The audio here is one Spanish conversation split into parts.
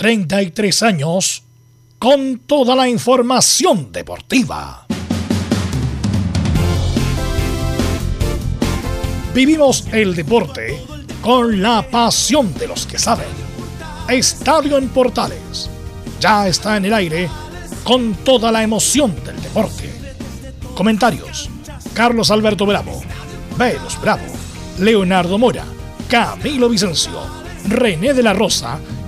33 años con toda la información deportiva. Vivimos el deporte con la pasión de los que saben. Estadio en Portales ya está en el aire con toda la emoción del deporte. Comentarios: Carlos Alberto Bravo, Velos Bravo, Leonardo Mora, Camilo Vicencio, René de la Rosa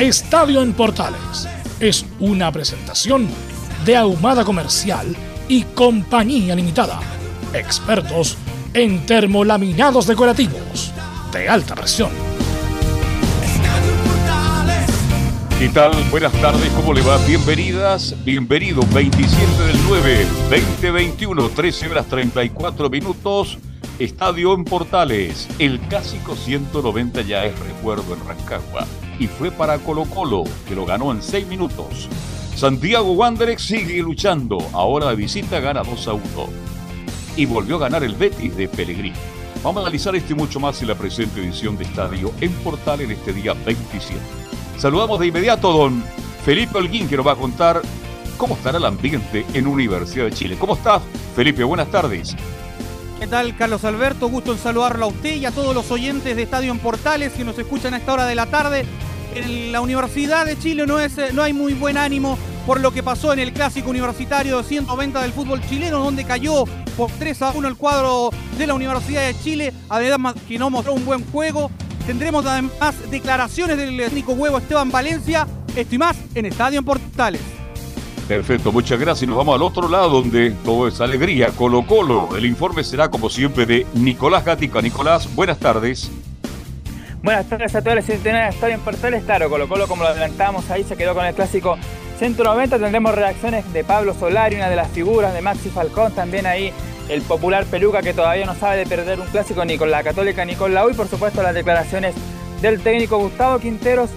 Estadio en Portales es una presentación de Ahumada Comercial y Compañía Limitada. Expertos en termolaminados decorativos de alta presión. ¿Qué tal? Buenas tardes, ¿cómo le va? Bienvenidas, bienvenido 27 del 9, 2021, 13 horas 34 minutos. Estadio en Portales, el clásico 190 ya es recuerdo en Rancagua y fue para Colo Colo, que lo ganó en 6 minutos. Santiago Wanderers sigue luchando, ahora de visita gana 2 a 1 y volvió a ganar el Betis de Pellegrini. Vamos a analizar este mucho más en la presente edición de Estadio en Portal en este día 27. Saludamos de inmediato a don Felipe Holguín que nos va a contar cómo estará el ambiente en Universidad de Chile. ¿Cómo estás, Felipe? Buenas tardes. ¿Qué tal, Carlos Alberto? Gusto en saludarlo a usted y a todos los oyentes de Estadio en Portales que nos escuchan a esta hora de la tarde. En la Universidad de Chile no, es, no hay muy buen ánimo por lo que pasó en el clásico universitario de 190 del fútbol chileno, donde cayó por 3 a 1 el cuadro de la Universidad de Chile, además que no mostró un buen juego. Tendremos además declaraciones del técnico huevo Esteban Valencia, esto y más en Estadio en Portales. Perfecto, muchas gracias. Nos vamos al otro lado donde todo es alegría. Colo Colo. El informe será como siempre de Nicolás Gatica. Nicolás, buenas tardes. Buenas tardes a todos los de Estadio en Portales. Claro, Colo Colo, como lo adelantamos ahí, se quedó con el clásico 190. Tendremos reacciones de Pablo Solari, una de las figuras de Maxi Falcón. También ahí el popular Peluca que todavía no sabe de perder un clásico ni con la Católica ni con la U. Y por supuesto las declaraciones del técnico Gustavo Quinteros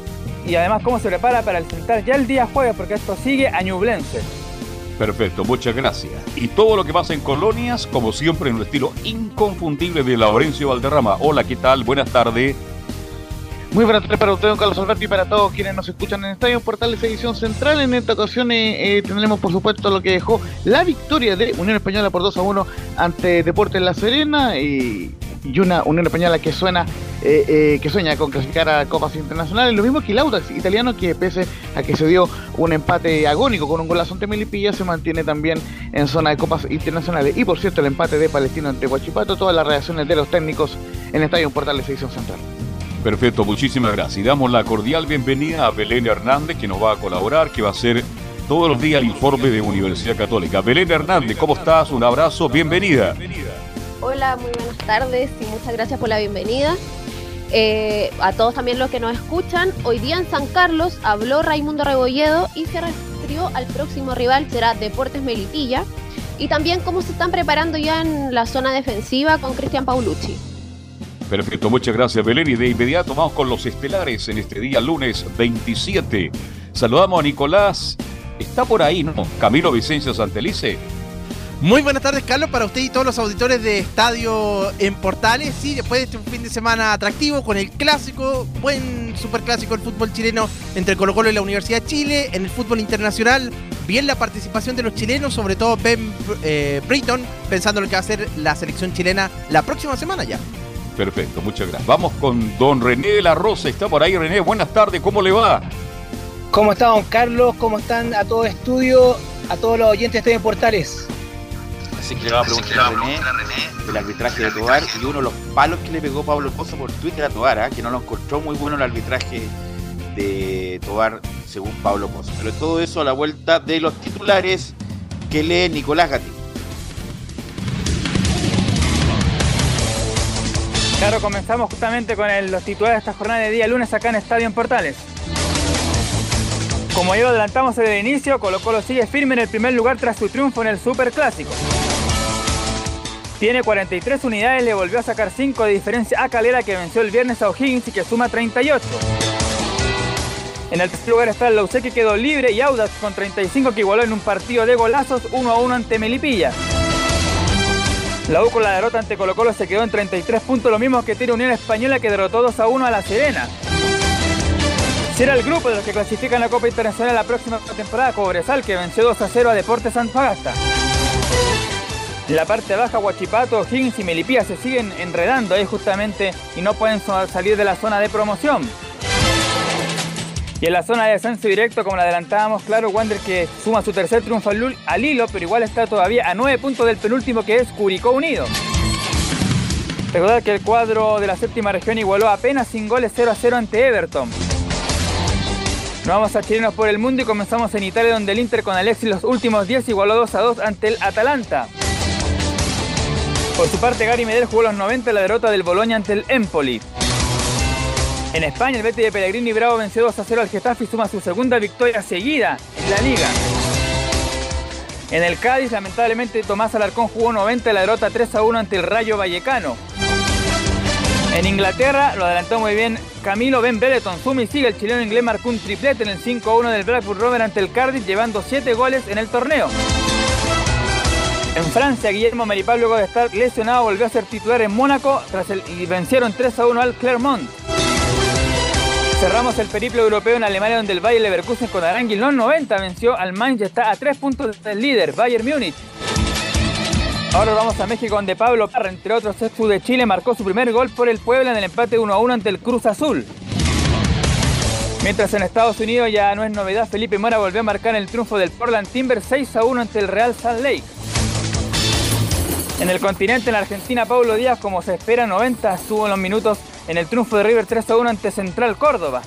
y además cómo se prepara para enfrentar ya el día jueves, porque esto sigue a Ñublense. Perfecto, muchas gracias. Y todo lo que pasa en colonias, como siempre, en un estilo inconfundible de Laurencio Valderrama. Hola, ¿qué tal? Buenas tardes. Muy buenas tardes para usted, don Carlos Alberto, y para todos quienes nos escuchan en Estadio Portales Edición Central. En esta ocasión eh, tendremos, por supuesto, lo que dejó la victoria de Unión Española por 2 a 1 ante Deportes La Serena y, y una Unión Española que suena eh, eh, que sueña con clasificar a Copas Internacionales. Lo mismo que el Audax italiano, que pese a que se dio un empate agónico con un golazo ante Melipilla, se mantiene también en zona de Copas Internacionales. Y por cierto, el empate de Palestino ante Huachipato, todas las reacciones de los técnicos en Estadio Portales Edición Central. Perfecto, muchísimas gracias. Y damos la cordial bienvenida a Belén Hernández, que nos va a colaborar, que va a ser todos los días el informe de Universidad Católica. Belén Hernández, ¿cómo estás? Un abrazo, bienvenida. Hola, muy buenas tardes y muchas gracias por la bienvenida. Eh, a todos también los que nos escuchan, hoy día en San Carlos habló Raimundo Rebolledo y se refirió al próximo rival, será Deportes Melipilla, y también cómo se están preparando ya en la zona defensiva con Cristian Paulucci. Perfecto, muchas gracias Belén. Y de inmediato vamos con los estelares en este día lunes 27. Saludamos a Nicolás. Está por ahí, ¿no? Camilo Vicencio Santelice. Muy buenas tardes, Carlos, para usted y todos los auditores de Estadio en Portales. Sí, después de este fin de semana atractivo con el clásico, buen superclásico del fútbol chileno entre Colo Colo y la Universidad de Chile. En el fútbol internacional, bien la participación de los chilenos, sobre todo Ben eh, Britton, pensando en lo que va a ser la selección chilena la próxima semana ya. Perfecto, muchas gracias. Vamos con don René de la Rosa. Está por ahí, René. Buenas tardes, ¿cómo le va? ¿Cómo está, don Carlos? ¿Cómo están a todo estudio, a todos los oyentes de Portales? Así que le va a preguntar a René el arbitraje de Tobar y uno de los palos que le pegó Pablo Pozo por Twitter a Tobar, ¿eh? que no lo encontró muy bueno el arbitraje de Tobar según Pablo Pozo. Pero todo eso a la vuelta de los titulares que lee Nicolás Gatti. Claro, comenzamos justamente con los titulares de esta jornada de día lunes acá en Estadio en Portales. Como ya adelantamos en el inicio, Colo Colo sigue firme en el primer lugar tras su triunfo en el Super Clásico. Tiene 43 unidades, le volvió a sacar 5 de diferencia a Calera que venció el viernes a O'Higgins y que suma 38. En el tercer lugar está el Lausé que quedó libre y Audax con 35 que igualó en un partido de golazos 1 a 1 ante Melipilla. La U con la derrota ante Colo Colo se quedó en 33 puntos, lo mismo que tiene Unión Española que derrotó 2 a 1 a La Serena. Será el grupo de los que clasifican la Copa Internacional la próxima temporada, Cobresal, que venció 2 a 0 a Deportes Antofagasta. En la parte baja, Huachipato, Higgins y Melipilla se siguen enredando ahí justamente y no pueden salir de la zona de promoción. Y en la zona de descenso directo, como la adelantábamos, claro, Wander que suma su tercer triunfo al hilo, pero igual está todavía a nueve puntos del penúltimo que es Curicó Unido. Recordar que el cuadro de la séptima región igualó apenas sin goles 0 a 0 ante Everton. Nos vamos a chilenos por el mundo y comenzamos en Italia donde el Inter con Alexis los últimos 10 igualó 2 a 2 ante el Atalanta. Por su parte, Gary Medel jugó los 90 en la derrota del Boloña ante el Empoli. En España, el Betis de Pellegrini Bravo venció 2 a 0 al Getafe y suma su segunda victoria seguida en la liga. En el Cádiz, lamentablemente, Tomás Alarcón jugó 90 en la derrota 3 a 1 ante el Rayo Vallecano. En Inglaterra, lo adelantó muy bien Camilo Ben Brereton. Sumi sigue, el chileno inglés marcó un triplete en el 5 a 1 del Blackburn Rover ante el Cardiff, llevando 7 goles en el torneo. En Francia, Guillermo Meripal, luego de estar lesionado, volvió a ser titular en Mónaco tras el, y vencieron 3 a 1 al Clermont. Cerramos el periplo europeo en Alemania donde el Bayer Leverkusen con Aranguil los 90 venció al está a 3 puntos del líder, Bayern Múnich. Ahora vamos a México donde Pablo Parra, entre otros ex de Chile, marcó su primer gol por el Puebla en el empate 1 a 1 ante el Cruz Azul. Mientras en Estados Unidos ya no es novedad, Felipe Mora volvió a marcar el triunfo del Portland Timber 6 a 1 ante el Real Salt Lake. En el continente, en Argentina, Pablo Díaz, como se espera, 90 estuvo en los minutos en el triunfo de River 3 a 1 ante Central Córdoba.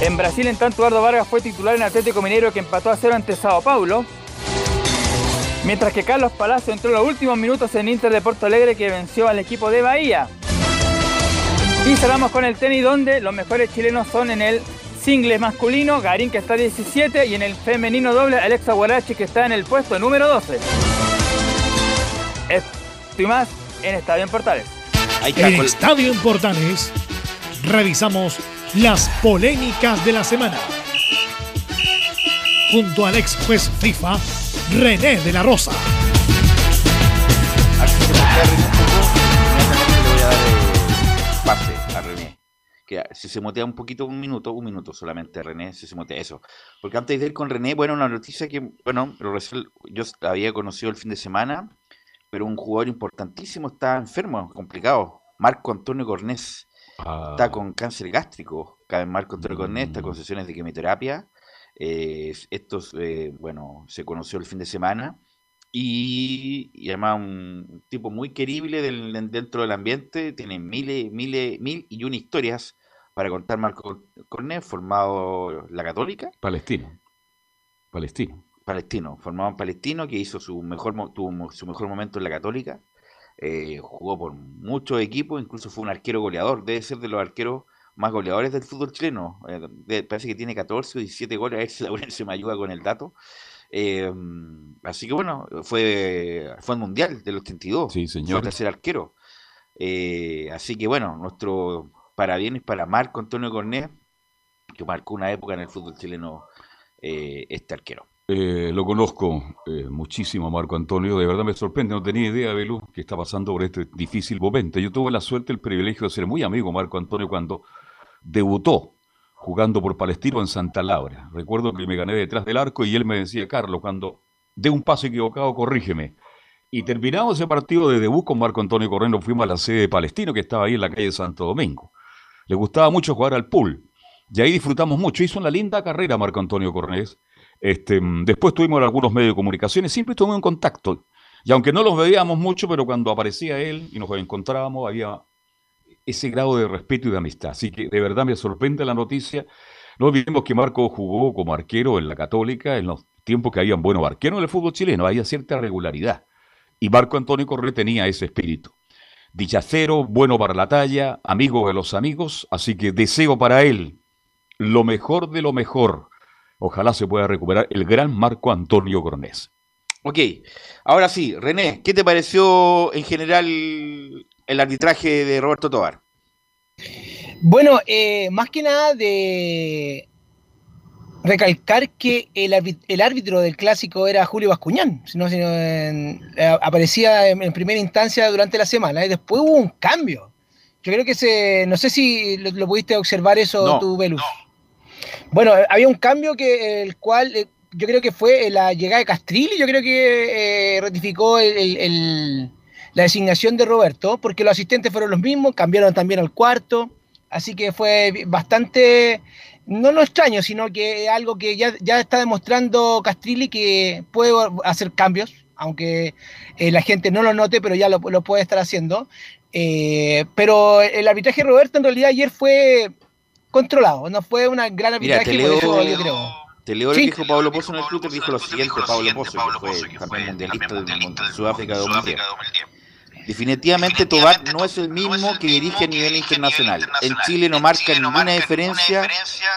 En Brasil, en tanto, Eduardo Vargas fue titular en Atlético Mineiro que empató a 0 ante Sao Paulo. Mientras que Carlos Palacio entró en los últimos minutos en Inter de Porto Alegre que venció al equipo de Bahía. Y cerramos con el tenis donde los mejores chilenos son en el single masculino, Garín que está 17 y en el femenino doble, Alexa Guarachi que está en el puesto número 12. Esto más en Estadio en Portales. En Estadio en Portales revisamos las polémicas de la semana. Junto al ex juez FIFA, René de la Rosa. le voy a dar eh, pase a René. Que si se motea un poquito, un minuto, un minuto solamente, René, si se motea eso. Porque antes de ir con René, bueno, una noticia que, bueno, yo había conocido el fin de semana pero un jugador importantísimo está enfermo, complicado. Marco Antonio Cornés está ah. con cáncer gástrico. Marco Antonio Cornés está con mm. sesiones de quimioterapia. Eh, esto, eh, bueno, se conoció el fin de semana. Y, además un tipo muy querible dentro del ambiente. Tiene miles, miles, mil y una historias para contar Marco Cornés, formado la Católica. Palestino. Palestino palestino, formado en palestino, que hizo su mejor, tuvo su mejor momento en la Católica. Eh, jugó por muchos equipos, incluso fue un arquero goleador. Debe ser de los arqueros más goleadores del fútbol chileno. Eh, parece que tiene 14 o 17 goles. A ver si se me ayuda con el dato. Eh, así que bueno, fue, fue el mundial del 82. Sí, señor. Fue el tercer arquero. así que bueno, nuestro parabienes para Marco Antonio Cornet, que marcó una época en el fútbol chileno este arquero. Eh, lo conozco eh, muchísimo, Marco Antonio. De verdad me sorprende. No tenía idea, Belú, que está pasando por este difícil momento. Yo tuve la suerte, el privilegio de ser muy amigo Marco Antonio cuando debutó jugando por Palestino en Santa Laura. Recuerdo que me gané detrás del arco y él me decía, Carlos, cuando dé un paso equivocado, corrígeme. Y terminamos ese partido de debut con Marco Antonio Correno. Fuimos a la sede de Palestino, que estaba ahí en la calle de Santo Domingo. Le gustaba mucho jugar al pool. Y ahí disfrutamos mucho. Hizo una linda carrera Marco Antonio Cornés este, después tuvimos algunos medios de comunicaciones, siempre estuvimos en contacto. Y aunque no los veíamos mucho, pero cuando aparecía él y nos encontrábamos, había ese grado de respeto y de amistad. Así que de verdad me sorprende la noticia. No olvidemos que Marco jugó como arquero en la Católica en los tiempos que habían buenos arqueros en el fútbol chileno, había cierta regularidad. Y Marco Antonio Correa tenía ese espíritu. Dichacero, bueno para la talla, amigo de los amigos, así que deseo para él lo mejor de lo mejor Ojalá se pueda recuperar el gran Marco Antonio Gronés. Ok, ahora sí, René, ¿qué te pareció en general el arbitraje de Roberto Tobar? Bueno, eh, más que nada de recalcar que el, árbitro del clásico era Julio Bascuñán, sino, sino eh, aparecía en, primera instancia durante la semana y después hubo un cambio. Yo creo que se, no sé si lo, pudiste observar eso tú, Velus. Bueno, había un cambio que el cual eh, yo creo que fue la llegada de Castrilli, yo creo que eh, ratificó la designación de Roberto, porque los asistentes fueron los mismos, cambiaron también al cuarto, así que fue bastante, no lo extraño, sino que algo que ya, ya está demostrando Castrilli que puede hacer cambios, aunque eh, la gente no lo note, pero ya lo, puede estar haciendo. Eh, pero el arbitraje de Roberto en realidad ayer fue controlado, no fue una gran arbitraje, por eso yo creo. Te leo lo que dijo Pablo Pozo en el Twitter, dijo lo siguiente, Pablo Pozo, que fue también mundialista de Sudáfrica 2010. Definitivamente Tobar no es el mismo que dirige a nivel internacional. En Chile no marca ninguna diferencia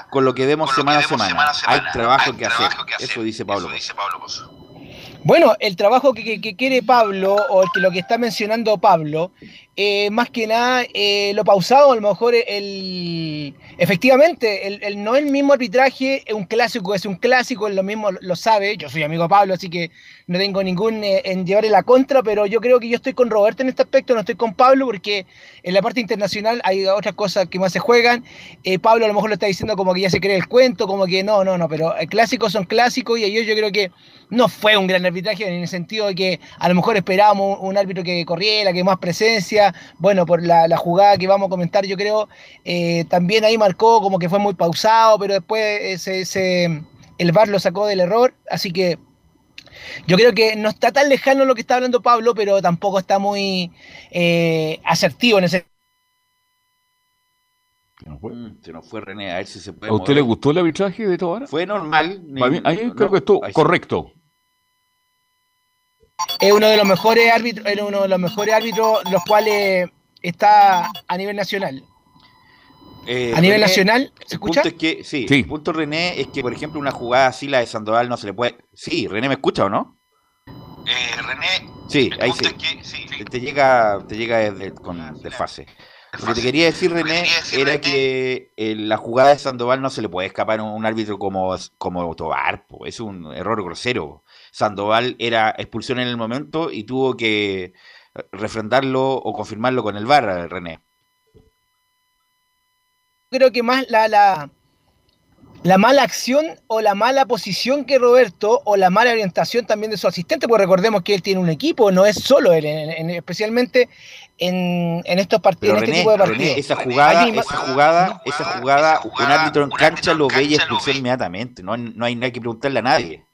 con lo que vemos semana a semana. Hay trabajo que hacer. Eso dice Pablo Pozo. Bueno, el trabajo que, quiere Pablo, o que lo que está mencionando Pablo, eh, más que nada eh, lo pausado, a lo mejor el, efectivamente, el, no es el mismo arbitraje, un clásico es un clásico, es lo mismo lo sabe, yo soy amigo de Pablo, así que no tengo ningún eh, en llevarle la contra, pero yo creo que yo estoy con Roberto en este aspecto, no estoy con Pablo, porque en la parte internacional hay otras cosas que más se juegan, Pablo a lo mejor lo está diciendo como que ya se cree el cuento, como que no, no, no, pero clásicos son clásicos y ellos yo creo que no fue un gran arbitraje en el sentido de que a lo mejor esperábamos un, árbitro que corriera, que más presencia. Bueno, por la, jugada que vamos a comentar, yo creo, eh, también ahí marcó como que fue muy pausado, pero después ese, el VAR lo sacó del error. Así que yo creo que no está tan lejano lo que está hablando Pablo, pero tampoco está muy eh, asertivo en ese mm, se nos fue René, a ver si se puede. ¿A usted le gustó el arbitraje de Tobar? Fue normal. A creo que estuvo correcto es uno de los mejores árbitros, es uno de los mejores árbitros, los cuales está a nivel nacional. Eh, a nivel nacional, ¿se escucha? Punto es que, sí, El punto René es que, por ejemplo, una jugada así, la de Sandoval, no se le puede. Sí, René, ¿me escucha o no? Eh, René. Sí, ahí sí. Te llega, te llega desde, con desfase. Lo que te quería decir, René, era que la jugada de Sandoval no se le puede escapar a un árbitro como, como Tobar, es un error grosero. Sandoval era expulsión en el momento y tuvo que refrendarlo o confirmarlo con el VAR, René. Creo que más la, la, la mala acción o la mala posición que Roberto o la mala orientación también de su asistente, porque recordemos que él tiene un equipo, no es solo él, especialmente en, estos partidos, en este tipo de partidos. esa jugada, esa jugada, esa jugada, un árbitro en cancha lo ve y expulsión inmediatamente, no, no hay nada que preguntarle a nadie.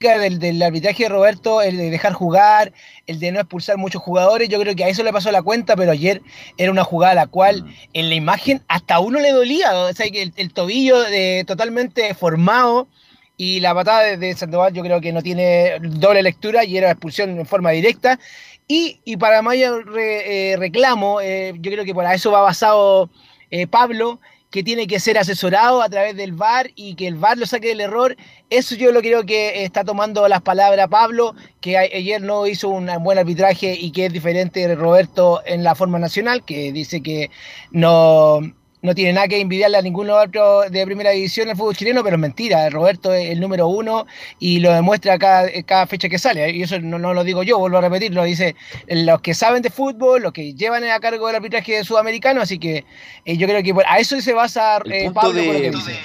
Del, del, arbitraje de Roberto, el de dejar jugar, el de no expulsar muchos jugadores, yo creo que a eso le pasó la cuenta, pero ayer era una jugada a la cual mm. en la imagen hasta uno le dolía, o sea, que el, tobillo de, totalmente formado y la patada de, Sandoval yo creo que no tiene doble lectura y era expulsión en forma directa. Y, y para mayor eh, reclamo, eh, yo creo que por eso va basado eh, Pablo, que tiene que ser asesorado a través del VAR y que el VAR lo saque del error. Eso yo lo creo que está tomando las palabras Pablo, que ayer no hizo un buen arbitraje y que es diferente de Roberto en la forma nacional, que dice que no, no tiene nada que envidiarle a ningún otro de primera división en el fútbol chileno, pero es mentira. Roberto es el número uno y lo demuestra cada, cada fecha que sale. Y eso no, lo digo yo, vuelvo a repetir, lo dice los que saben de fútbol, los que llevan a cargo del arbitraje sudamericano. Así que eh, yo creo que a eso se basa eh, Pablo lo que dice.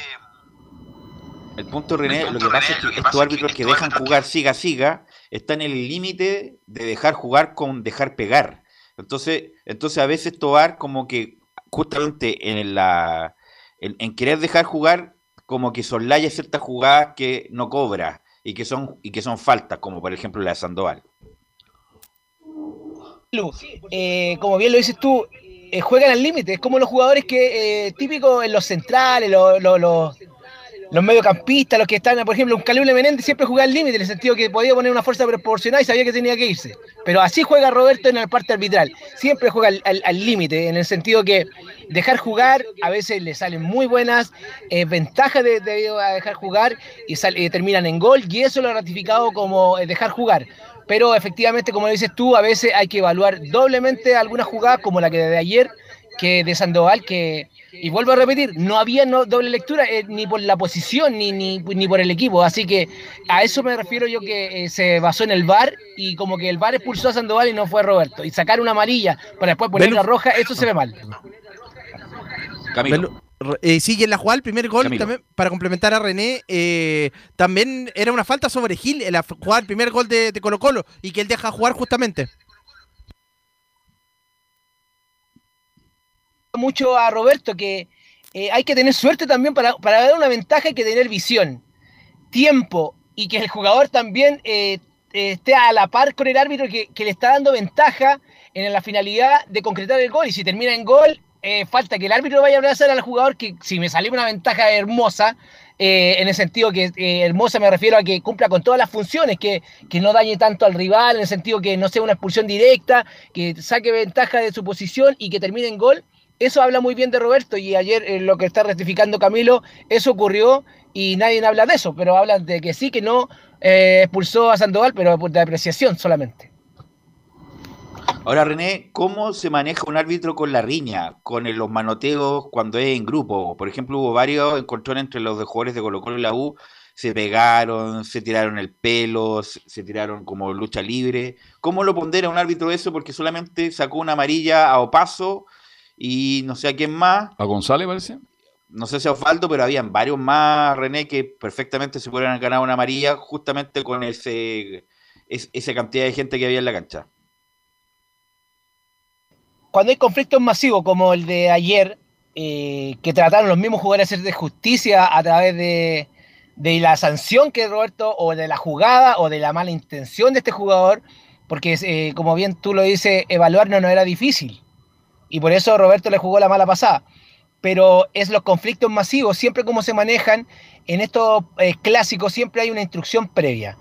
El punto, René, lo que pasa es que estos árbitros que dejan jugar siga, siga, están en el límite de dejar jugar con dejar pegar. Entonces, entonces a veces Tobar como que justamente en la en, querer dejar jugar como que soslaya ciertas jugadas que no cobra y que son y que son faltas, como por ejemplo la de Sandoval. Eh, como bien lo dices tú, eh, juegan al límite, es como los jugadores que eh, típicos en los centrales, los, los mediocampistas, los que están, por ejemplo, un Calibre Menéndez siempre jugaba al límite, en el sentido que podía poner una fuerza proporcional y sabía que tenía que irse. Pero así juega Roberto en la parte arbitral, siempre juega al límite, en el sentido que dejar jugar, a veces le salen muy buenas eh, ventajas de, a dejar jugar y eh, terminan en gol, y eso lo ha ratificado como eh, dejar jugar. Pero efectivamente, como dices tú, a veces hay que evaluar doblemente algunas jugadas, como la que de ayer, que de Sandoval, que y vuelvo a repetir, no había doble lectura eh, ni por la posición ni, ni, por el equipo. Así que a eso me refiero yo que eh, se basó en el VAR y como que el VAR expulsó a Sandoval y no fue Roberto. Y sacar una amarilla para después poner una roja, eso se ve mal. Camilo. Eh, sigue en la jugada, el primer gol también, para complementar a René, también era una falta sobre Gil, la jugada, el primer gol de, de Colo Colo, y que él deja jugar justamente. Mucho a Roberto que eh, hay que tener suerte también para, para, dar una ventaja, hay que tener visión, tiempo y que el jugador también eh, esté a la par con el árbitro que, le está dando ventaja en la finalidad de concretar el gol. Y si termina en gol, eh, falta que el árbitro vaya a abrazar al jugador que si me salió una ventaja hermosa, en el sentido que hermosa me refiero a que cumpla con todas las funciones, que, que, no dañe tanto al rival, en el sentido que no sea una expulsión directa, que saque ventaja de su posición y que termine en gol, eso habla muy bien de Roberto y ayer eh, lo que está rectificando Camilo, eso ocurrió y nadie habla de eso, pero hablan de que sí, que no eh, expulsó a Sandoval, pero de apreciación solamente. Ahora, René, ¿cómo se maneja un árbitro con la riña, con los manoteos cuando es en grupo? Por ejemplo, hubo varios encontrones entre los jugadores de Colo Colo y la U, se pegaron, se tiraron el pelo, se, tiraron como lucha libre. ¿Cómo lo pondera un árbitro eso? Porque solamente sacó una amarilla a Opaso y no sé a quién más. ¿A González parece? No sé si a Osvaldo, pero habían varios más, René, que perfectamente se pudieran ganar una amarilla justamente con ese, esa cantidad de gente que había en la cancha. Cuando hay conflictos masivos como el de ayer, eh, que trataron los mismos jugadores de hacer de justicia a través de, de la sanción que Roberto, o de la jugada, o de la mala intención de este jugador, porque eh, como bien tú lo dices, evaluar no era difícil y por eso Roberto le jugó la mala pasada. Pero es los conflictos masivos, siempre como se manejan, en estos eh, clásicos siempre hay una instrucción previa.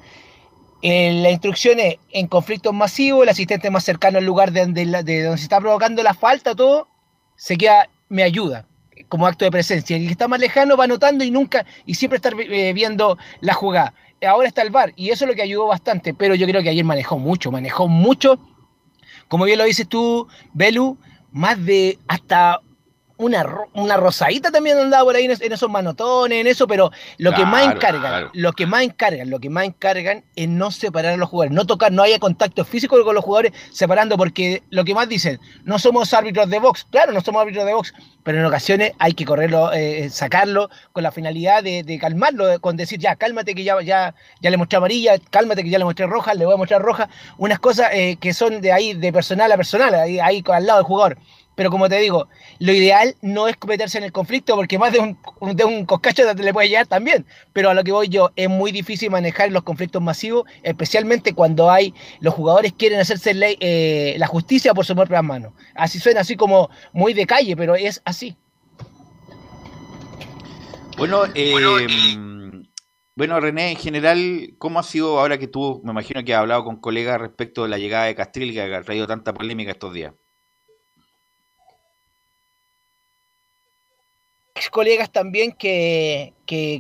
la instrucción es, en conflictos masivos, el asistente más cercano al lugar de donde, de donde se está provocando la falta, todo, se queda, me ayuda, como acto de presencia. El que está más lejano va notando y nunca, y siempre estar eh, viendo la jugada. Ahora está el VAR, y eso es lo que ayudó bastante, pero yo creo que ayer manejó mucho, manejó mucho. Como bien lo dices tú, Belu, más de hasta una, una rosadita también andaba por ahí en, esos manotones, en eso, pero lo que más encargan, lo que más encargan, lo que más encargan es no separar a los jugadores, no tocar, no haya contacto físico con los jugadores separando, porque lo que más dicen, no somos árbitros de box, claro, no somos árbitros de box, pero en ocasiones hay que correrlo, eh, sacarlo con la finalidad de, calmarlo, con decir, ya, cálmate que ya, ya, ya le mostré amarilla, cálmate que ya le mostré roja, le voy a mostrar roja, unas cosas eh, que son de ahí, de personal a personal, ahí, ahí al lado del jugador. Pero como te digo, lo ideal no es meterse en el conflicto porque más de un, de un coscacho te le puede llegar también. Pero a lo que voy yo, es muy difícil manejar los conflictos masivos, especialmente cuando hay los jugadores quieren hacerse ley, eh, la justicia por su propia mano. Así suena así como muy de calle, pero es así. Bueno, eh, bueno, René, en general, ¿cómo ha sido ahora que tú, me imagino que has hablado con colegas respecto de la llegada de Castril, que ha traído tanta polémica estos días? Colegas también que,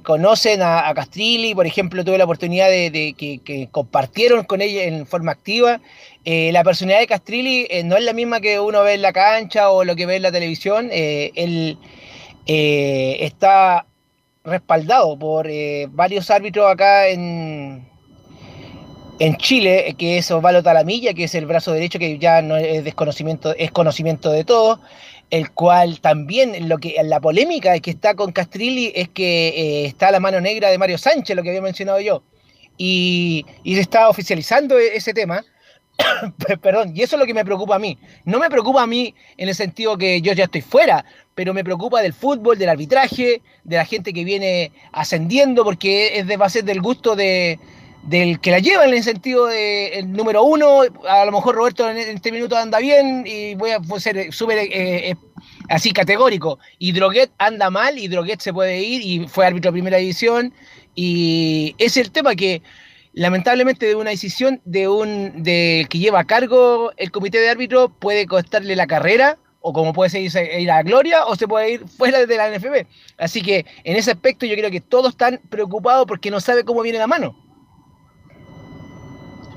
conocen a, Castrilli, por ejemplo, tuve la oportunidad de, que, compartieron con ella en forma activa. Eh, la personalidad de Castrilli eh, no es la misma que uno ve en la cancha o lo que ve en la televisión. Eh, él está respaldado por varios árbitros acá en, en Chile, que es Osvaldo Talamilla, que es el brazo derecho, que ya no es desconocimiento, es conocimiento de todos el cual también lo que la polémica que está con Castrilli es que eh, está la mano negra de Mario Sánchez, lo que había mencionado yo, y, se está oficializando e-, ese tema. Perdón, y eso es lo que me preocupa a mí. No me preocupa a mí en el sentido que yo ya estoy fuera, pero me preocupa del fútbol, del arbitraje, de la gente que viene ascendiendo, porque es de, va a ser del gusto de, del que la lleva en el sentido de el número uno, a lo mejor Roberto en este minuto anda bien y voy a ser súper eh, eh, así categórico. Y Droguet anda mal y Droguet se puede ir y fue árbitro de primera división. Y es el tema que lamentablemente de una decisión de un que lleva a cargo el comité de árbitro puede costarle la carrera o como puede ser ir a Gloria o se puede ir fuera de la NFB. Así que en ese aspecto yo creo que todos están preocupados porque no sabe cómo viene la mano.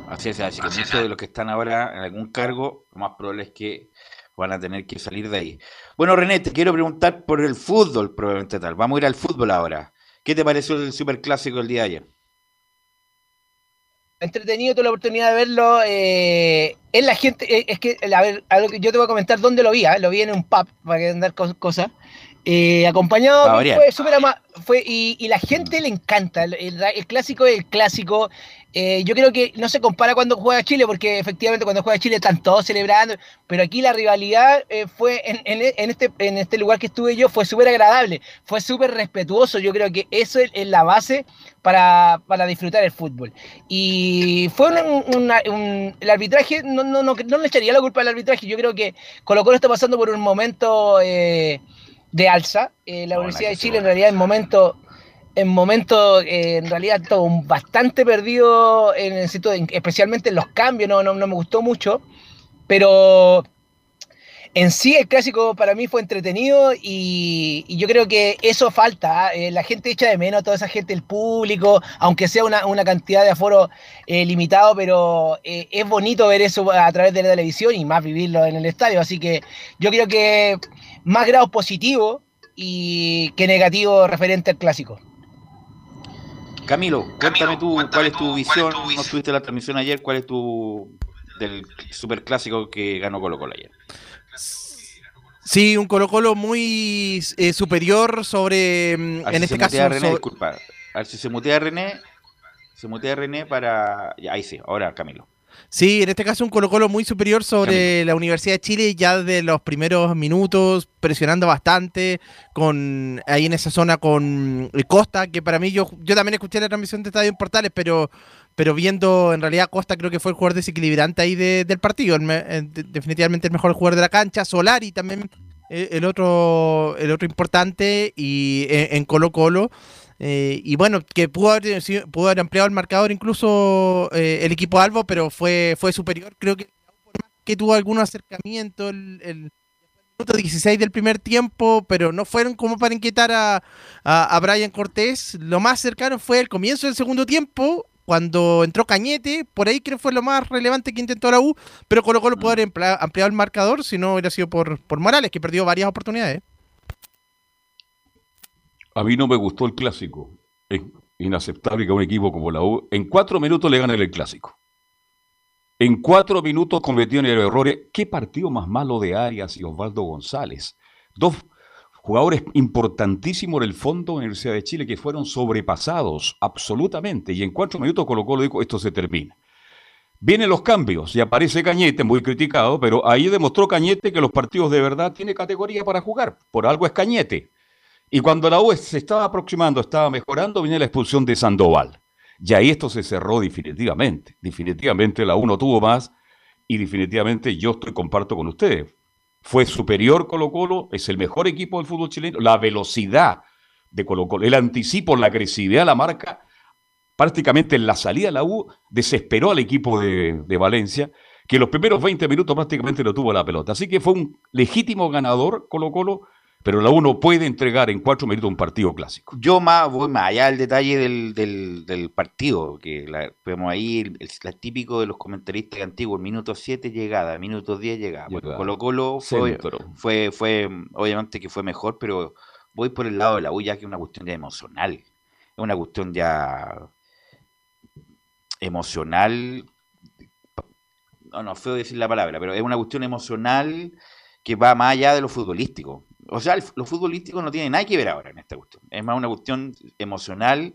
Así es, así que muchos de los que están ahora en algún cargo, lo más probable es que van a tener que salir de ahí. Bueno, René, te quiero preguntar por el fútbol, probablemente tal. Vamos a ir al fútbol ahora. ¿Qué te pareció el superclásico el día de ayer? entretenido, tuve la oportunidad de verlo. Eh, es la gente, eh, es que, a ver, algo que yo te voy a comentar dónde lo vi, ¿eh? lo vi en un pub, para que andar con cosas. Eh, acompañado, fue súper fue, y, y, la gente le encanta, el, el, clásico es el clásico, eh, yo creo que no se compara cuando juega Chile, porque efectivamente cuando juega Chile están todos celebrando, pero aquí la rivalidad eh, fue en, en, este, en este lugar que estuve yo, fue súper agradable, fue súper respetuoso, yo creo que eso es, la base para, para, disfrutar el fútbol. Y fue un, el arbitraje, no, no, no, no, le echaría la culpa al arbitraje, yo creo que Colo Colo está pasando por un momento... De alza. Eh, la Universidad de Chile en realidad en momento, en momento eh, en realidad todo bastante perdido, en el sitio especialmente en los cambios, no, no, me gustó mucho, pero en sí el clásico para mí fue entretenido y, yo creo que eso falta. ¿ah? Eh, la gente echa de menos a toda esa gente, el público, aunque sea una, una cantidad de aforo limitado, pero es bonito ver eso a través de la televisión y más vivirlo en el estadio. Así que yo creo que más grados positivos y que negativo referente al clásico. Camilo, cuéntame tú cuál es tu visión, no tuviste la transmisión ayer, cuál es tu del superclásico que ganó Colo Colo ayer. Sí, un Colo Colo muy eh, superior sobre, mm, en este caso... René, disculpa. A ver si se mutea René, se mutea René para... ahí sí, ahora Camilo. Sí, en este caso un Colo Colo muy superior sobre la Universidad de Chile ya de los primeros minutos, presionando bastante, con ahí en esa zona con Costa, que para mí yo, yo también escuché la transmisión de Estadio en Portales, pero, pero viendo en realidad Costa creo que fue el jugador desequilibrante ahí del partido, definitivamente el mejor jugador de la cancha, Solari también eh, el otro, el otro importante y eh, en Colo Colo. Eh, y bueno, que pudo haber, pudo haber ampliado el marcador incluso eh, el equipo Albo, pero fue, fue superior. Creo que, que tuvo algún acercamiento el, el, minuto 16 del primer tiempo, pero no fueron como para inquietar a, a, Brian Cortés. Lo más cercano fue el comienzo del segundo tiempo, cuando entró Cañete, por ahí creo que fue lo más relevante que intentó la U, pero Colo Colo pudo haber ampliado el marcador si no hubiera sido por, por Morales, que perdió varias oportunidades. A mí no me gustó el clásico. Es inaceptable que un equipo como la U en cuatro minutos le gane el clásico. En cuatro minutos cometieron errores. ¿Qué partido más malo de Arias y Osvaldo González? Dos jugadores importantísimos en el fondo de la Universidad de Chile que fueron sobrepasados absolutamente. Y en cuatro minutos colocó lo dijo, esto se termina. Vienen los cambios y aparece Cañete, muy criticado, pero ahí demostró Cañete que los partidos de verdad tiene categoría para jugar. Por algo es Cañete. Y cuando la U se estaba aproximando, estaba mejorando, viene la expulsión de Sandoval. Y ahí esto se cerró definitivamente. Definitivamente la U no tuvo más y definitivamente yo estoy comparto con ustedes. Fue superior Colo Colo, es el mejor equipo del fútbol chileno. La velocidad de Colo Colo, el anticipo, la agresividad, la marca, prácticamente en la salida de la U desesperó al equipo de, de Valencia, que los primeros 20 minutos prácticamente no tuvo la pelota. Así que fue un legítimo ganador Colo Colo pero la uno puede entregar en cuatro minutos un partido clásico. Yo más voy más allá del detalle del, del, partido, que la, vemos ahí el, típico de los comentaristas antiguos, minuto 7 llegada, minuto 10 llegada. Colo Colo fue, fue, fue, obviamente que fue mejor, pero voy por el lado de la U ya que es una cuestión ya emocional, es una cuestión ya emocional, no, no, feo decir la palabra, pero es una cuestión emocional que va más allá de lo futbolístico. O sea, lo futbolístico no tiene nada que ver ahora en esta cuestión. Es más una cuestión emocional,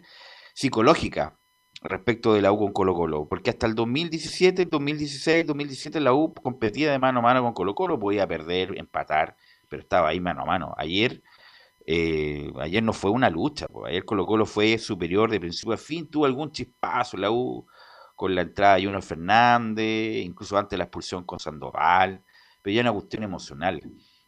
psicológica respecto de la U con Colo Colo. Porque hasta el 2017, 2016, 2017 la U competía de mano a mano con Colo Colo, podía perder, empatar, pero estaba ahí mano a mano. Ayer, eh, ayer no fue una lucha, ayer Colo Colo fue superior de principio a fin, tuvo algún chispazo la U con la entrada de Juno Fernández, incluso antes de la expulsión con Sandoval, pero ya una cuestión emocional.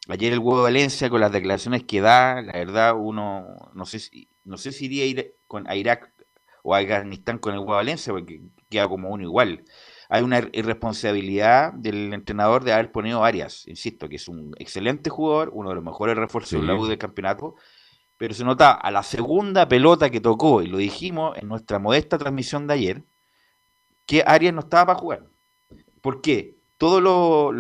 Ayer el huevo de Valencia con las declaraciones que da, la verdad uno no sé si no sé si iría a ir con a Irak o a Afganistán con el huevo de Valencia porque queda como uno igual. Hay una irresponsabilidad del entrenador de haber ponido Arias, insisto, que es un excelente jugador, uno de los mejores refuerzos de la U del campeonato, pero se nota a la segunda pelota que tocó, y lo dijimos en nuestra modesta transmisión de ayer, que Arias no estaba para jugar. ¿Por qué? Lo,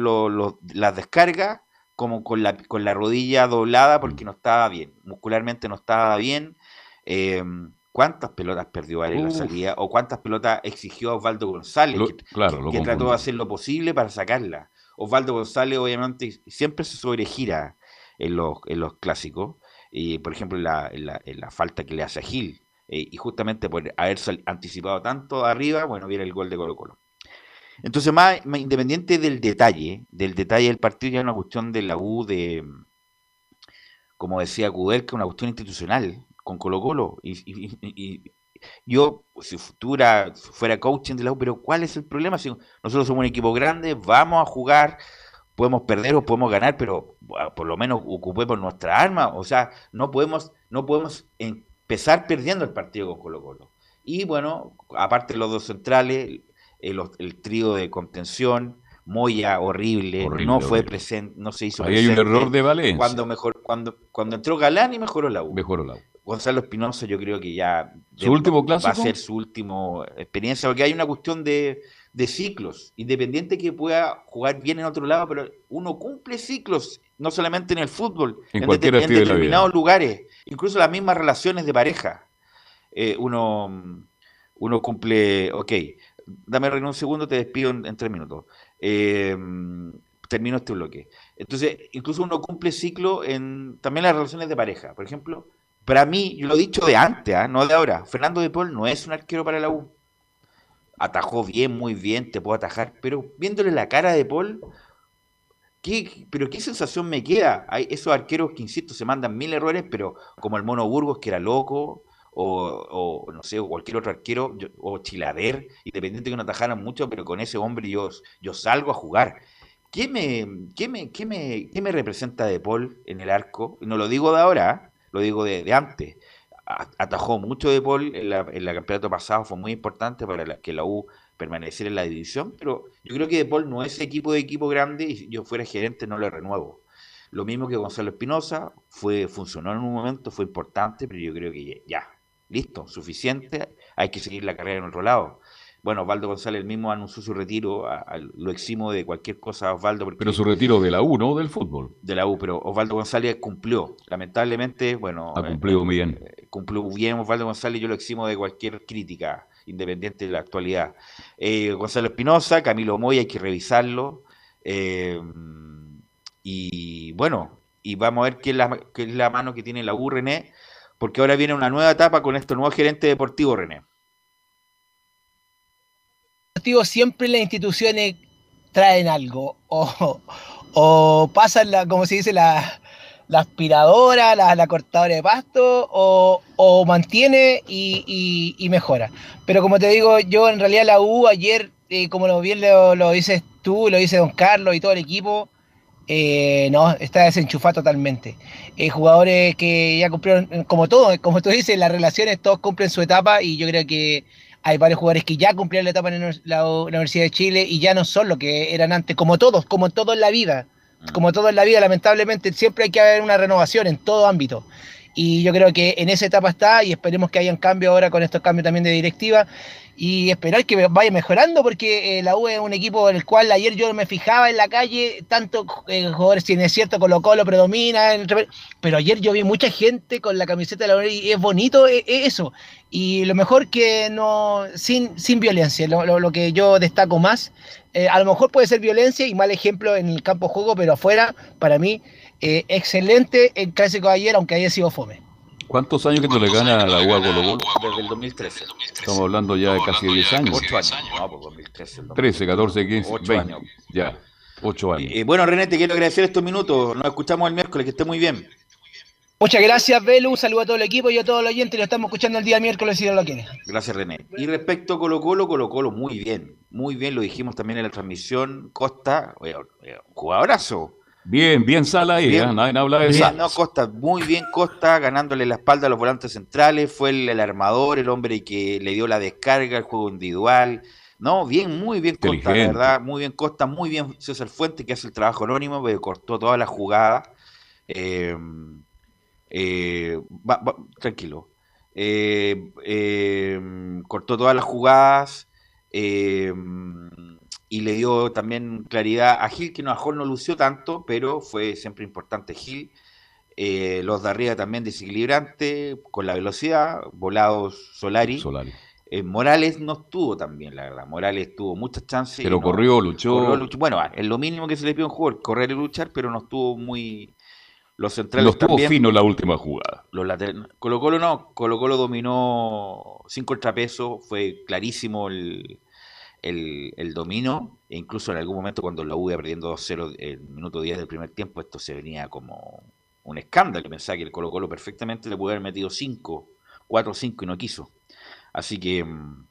las descargas como con la, con la rodilla doblada porque mm. no estaba bien, muscularmente no estaba bien. Eh, ¿Cuántas pelotas perdió Arias en la salida? ¿O cuántas pelotas exigió Osvaldo González? que, claro, que trató de hacer lo posible para sacarla. Osvaldo González, obviamente, siempre se sobregira en los, en los clásicos. Y, por ejemplo, en la, en la, la falta que le hace a Gil. Eh, y justamente por haberse anticipado tanto arriba, bueno, viene el gol de Colo Colo. Entonces, más, independiente del detalle, del detalle del partido, ya es una cuestión de la U, de, como decía Cudel, que es una cuestión institucional con Colo Colo. Y, yo, si futura, fuera coaching de la U, pero ¿cuál es el problema? Si nosotros somos un equipo grande, vamos a jugar, podemos perder o podemos ganar, pero por lo menos ocupemos nuestra arma. O sea, no podemos, no podemos empezar perdiendo el partido con Colo Colo. Y bueno, aparte de los dos centrales, el, trío de contención, Moya horrible, no fue presente, no se hizo Ahí hay un error de Valencia. Cuando, mejor, cuando, cuando entró Galán y mejoró la U. Mejoró la U. Gonzalo Espinosa yo creo que ya ¿Su último clásico? va a ser su última experiencia, porque hay una cuestión de, de ciclos, independiente que pueda jugar bien en otro lado, pero uno cumple ciclos, no solamente en el fútbol, en, en, cualquier en determinados lugares, incluso las mismas relaciones de pareja. Eh, uno, uno cumple, ok, dame un segundo, te despido en, tres minutos. Eh, termino este bloque. Entonces, incluso uno cumple ciclo en también las relaciones de pareja. Por ejemplo, para mí, yo lo he dicho de antes, ¿ah? no de ahora, Fernando de Paul no es un arquero para la U. Atajó bien, muy bien, te puedo atajar, pero viéndole la cara de Paul, ¿qué, pero qué sensación me queda? Hay esos arqueros que, insisto, se mandan mil errores, pero como el Mono Burgos, que era loco, o, no sé, o cualquier otro arquero, o Chilader, independiente que no atajaran mucho, pero con ese hombre yo, yo salgo a jugar. ¿Qué me, qué, me, me, ¿Qué me representa De Paul en el arco? No lo digo de ahora, lo digo de, antes. Atajó mucho De Paul en la, en la campeonato pasado, fue muy importante para que la U permaneciera en la división, pero yo creo que De Paul no es equipo de equipo grande y si yo fuera gerente no lo renuevo. Lo mismo que Gonzalo Espinosa, fue, funcionó en un momento, fue importante, pero yo creo que ya, Listo, suficiente, hay que seguir la carrera en otro lado. Bueno, Osvaldo González mismo anunció su retiro, lo eximo de cualquier cosa Osvaldo. pero su retiro de la U, ¿no? Del fútbol. De la U, pero Osvaldo González cumplió. Lamentablemente, bueno. Ha cumplido eh, bien. Eh, cumplió bien Osvaldo González, yo lo eximo de cualquier crítica, independiente de la actualidad. Eh, Gonzalo Espinosa, Camilo Moya, hay que revisarlo. y bueno, y vamos a ver qué es, la, qué es la mano que tiene la U, René porque ahora viene una nueva etapa con este nuevo gerente deportivo, René. Siempre las instituciones traen algo, o, pasan, la, como se dice, la, aspiradora, la, cortadora de pasto, o, mantiene y, mejora. Pero como te digo, yo en realidad la U ayer, eh, como bien lo, lo dices tú, lo dice Don Carlos y todo el equipo, eh, no, está desenchufado totalmente. Eh, jugadores que ya cumplieron, como todo, como tú dices, las relaciones todos cumplen su etapa y yo creo que hay varios jugadores que ya cumplieron la etapa en la, Universidad de Chile y ya no son lo que eran antes, como todos, como todo en la vida. Mm. Como todo en la vida, lamentablemente, siempre hay que haber una renovación en todo ámbito. Y yo creo que en esa etapa está y esperemos que haya un cambio ahora con estos cambios también de directiva y esperar que vaya mejorando porque eh, la U es un equipo en el cual ayer yo me fijaba en la calle, tanto eh, jugadores, si cierto, Colo Colo predomina, pero ayer yo vi mucha gente con la camiseta de la U y es bonito eh, eso. Y lo mejor que no, sin, sin violencia, lo, lo, que yo destaco más, a lo mejor puede ser violencia y mal ejemplo en el campo de juego, pero afuera, para mí, excelente el clásico de ayer, aunque haya sido fome. ¿Cuántos años que no le gana a la UA Colo Desde el 2013. Estamos hablando ya de casi 10 años. 8 años. No, pues 2013. 13, 14, 15, 8 20. Años. Ya, 8 años. Eh, bueno, René, te quiero agradecer estos minutos. Nos escuchamos el miércoles, que esté muy bien. Muchas gracias, Belu. Un saludo a todo el equipo y a todos los oyentes. Lo estamos escuchando el día miércoles si no lo quiere. Gracias, René. Y respecto a Colo Colo, Colo Colo, muy bien. Muy bien, lo dijimos también en la transmisión. Costa, jugadorazo. Bien, bien Sala ahí, Bien. ¿eh? nadie habla de Bien, no, Costa, muy bien Costa, ganándole la espalda a los volantes centrales, fue el, el armador, el hombre que le dio la descarga, el juego individual. No, bien, muy bien Costa, la verdad, muy bien Costa, muy bien César Fuente, que hace el trabajo anónimo, porque cortó toda la jugada. Eh, eh, va- va- tranquilo. Eh, eh, cortó todas las jugadas eh, y le dio también claridad a Gil, que no, a Jorge no lució tanto, pero fue siempre importante Gil. Eh, los de arriba también desequilibrante, con la velocidad, volados Solari. Solari. Eh, Morales no estuvo también, la verdad. Morales tuvo muchas chances. Pero no- corrió, luchó. corrió, luchó. Bueno, es lo mínimo que se le pide a un jugador, correr y luchar, pero no estuvo muy... Los centrales estuvo también, fino la última jugada. los laterales. Colo Colo no, Colo Colo dominó sin contrapeso, fue clarísimo el, el, el dominio, e incluso en algún momento cuando la U iba perdiendo 2-0 en el minuto 10 del primer tiempo, esto se venía como un escándalo, pensaba que el Colo Colo perfectamente le pudo haber metido 5, 4-5 y no quiso. Así que mm,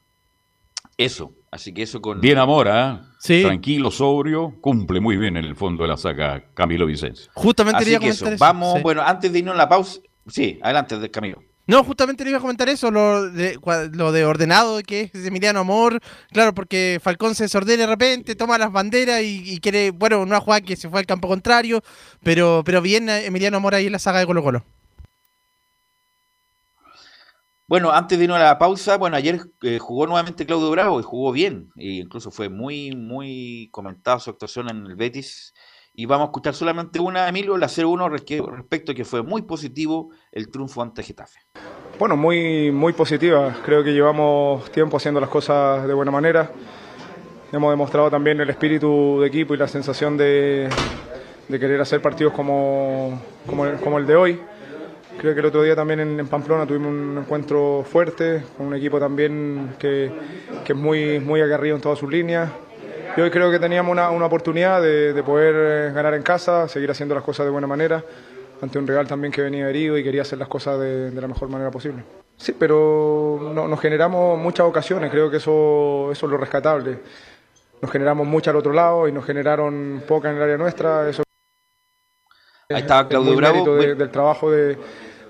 eso, así que eso con... Bien Amora, ¿eh? Sí. tranquilo, sobrio, cumple muy bien en el fondo de la saga Camilo Vicencio. Justamente Así que eso, eso. vamos, sí. bueno, antes de irnos a la pausa, sí, adelante, de Camilo. No, justamente le iba a comentar eso, lo de, lo de ordenado que es Emiliano Amor. Claro, porque Falcón se desordena de repente, toma las banderas y, y quiere, bueno, una jugada que se fue al campo contrario, pero, pero bien eh, Emiliano Amor ahí en la saga de Colo Colo. Bueno, antes de irnos a la pausa, bueno, ayer eh, jugó nuevamente Claudio Bravo y jugó bien. E incluso fue muy, muy comentada su actuación en el Betis. Y vamos a escuchar solamente una, Emilio, la 0-1 resque- respecto a que fue muy positivo el triunfo ante Getafe. Bueno, muy, muy positiva. Creo que llevamos tiempo haciendo las cosas de buena manera. Hemos demostrado también el espíritu de equipo y la sensación de, de querer hacer partidos como, como, como el de hoy. Creo que el otro día también en, en Pamplona tuvimos un encuentro fuerte, con un equipo también que, que es muy, muy aguerrido en todas sus líneas. Y hoy creo que teníamos una, una oportunidad de, de poder eh, ganar en casa, seguir haciendo las cosas de buena manera, ante un Real también que venía herido y quería hacer las cosas de, de la mejor manera posible. Sí, pero no- nos generamos muchas ocasiones, creo que eso, eso es lo rescatable. Nos generamos muchas al otro lado y nos generaron pocas en el área nuestra, eso Ahí estaba es Claudio muy Bravo. de- del trabajo de,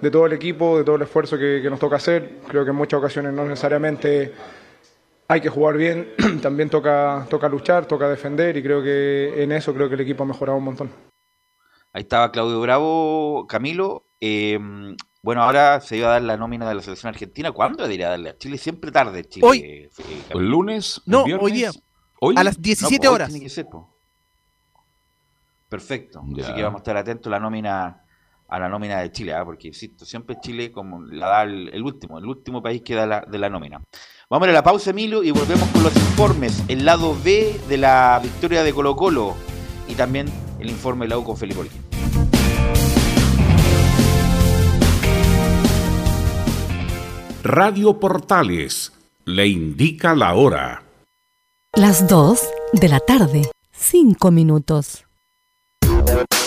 de todo el equipo, de todo el esfuerzo que, que nos toca hacer. Creo que en muchas ocasiones no necesariamente hay que jugar bien, también toca, toca luchar, toca defender y creo que en eso creo que el equipo ha mejorado un montón. ahí estaba Claudio Bravo, Camilo. Eh, bueno, ahora se iba a dar la nómina de la selección argentina. ¿Cuándo debería darle a Chile? Siempre tarde, Chile. Hoy. eh, ¿El lunes? ¿El No, viernes? hoy día. ¿Hoy? A las No, 17 pues, hoy horas. tiene que ser, po. Perfecto. Ya. Así que vamos a estar atentos a la nómina a la nómina de Chile, ¿ah? porque insisto, siempre Chile como la da el, el último, el último país que da la, de la nómina. Vamos a la pausa, Emilio, y volvemos con los informes. El lado B de la victoria de Colo Colo y también el informe de la U con Felipe Olguín. Radio Portales le indica la hora. Las 2 de la tarde, 5 minutos.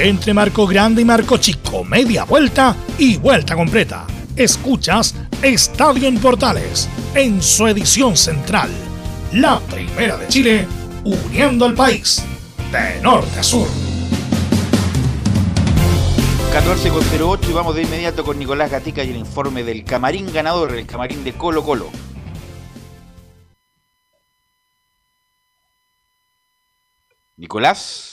Entre Marco Grande y Marco Chico, media vuelta y vuelta completa. Escuchas Estadio en Portales, en su edición central. La primera de Chile, uniendo al país, de norte a sur. 14 con 08 y vamos de inmediato con Nicolás Gatica y el informe del camarín ganador, el camarín de Colo Colo. Nicolás.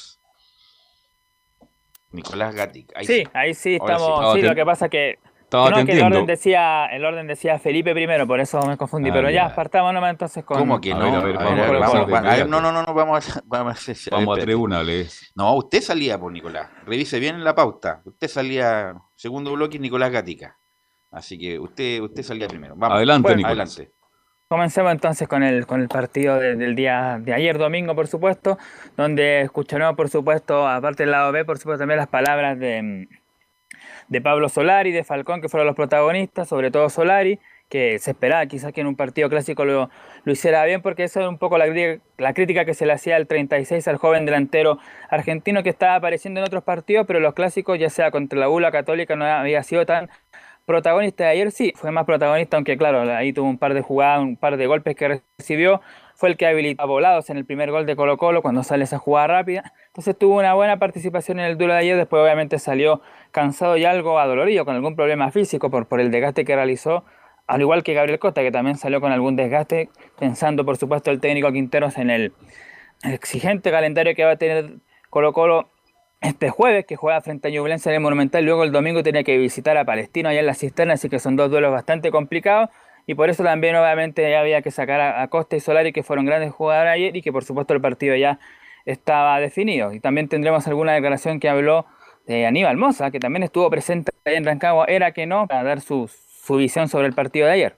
Nicolás Gatica. sí, ahí sí estamos. Sí, lo que pasa que no, que el orden, decía, el orden decía Felipe primero, por eso me confundí. Ah, pero ya, partamos nomás entonces con. ¿Cómo que no? A ver, vamos, no, no, no, no, vamos a. Vamos a, vamos a tribunales. No, usted salía por Nicolás. Revise bien la pauta. Usted salía, segundo bloque, Nicolás Gatica. Así que usted, usted salía primero. Vamos. Adelante, Nicolás. Adelante. Comencemos entonces con el, con el partido del día de ayer domingo, por supuesto, donde escucharemos, por supuesto, aparte del lado B, por supuesto, también las palabras de de Pablo Solari, de Falcón, que fueron los protagonistas, sobre todo Solari, que se esperaba quizás que en un partido clásico lo, lo hiciera bien, porque esa es un poco la, la, crítica que se le hacía al 36 al joven delantero argentino que estaba apareciendo en otros partidos, pero los clásicos, ya sea contra la Bula Católica, no había sido tan protagonista. Ayer sí, fue más protagonista, aunque claro, ahí tuvo un par de jugadas, un par de golpes que recibió, fue el que habilitó a Volados en el primer gol de Colo Colo cuando sale esa jugada rápida. Entonces tuvo una buena participación en el duelo de ayer, después obviamente salió cansado y algo adolorido, con algún problema físico por, por el desgaste que realizó, al igual que Gabriel Costa, que también salió con algún desgaste, pensando por supuesto el técnico Quinteros en el exigente calendario que va a tener Colo Colo este jueves, que juega frente a Ñublense en el Monumental, luego el domingo tiene que visitar a Palestino allá en la cisterna, así que son dos duelos bastante complicados y por eso también obviamente ya había que sacar a, Costa y Solari que fueron grandes jugadores ayer y que por supuesto el partido ya estaba definido. Y también tendremos alguna declaración que habló de Aníbal Moza, que también estuvo presente ahí en Rancagua, era que no, para dar su, su visión sobre el partido de ayer.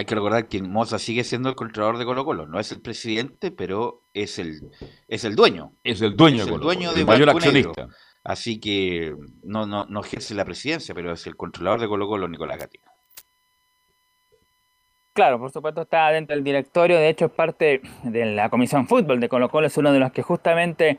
Hay que recordar que Moza sigue siendo el controlador de Colo Colo, no es el presidente, pero es el, es el dueño. Es el dueño, es el dueño de mayor accionista. Así que no, no, no ejerce la presidencia, pero es el controlador de Colo Colo, Nicolás Gatica. Claro, por supuesto está dentro del directorio, de hecho es parte de la Comisión Fútbol de Colo Colo, es uno de los que justamente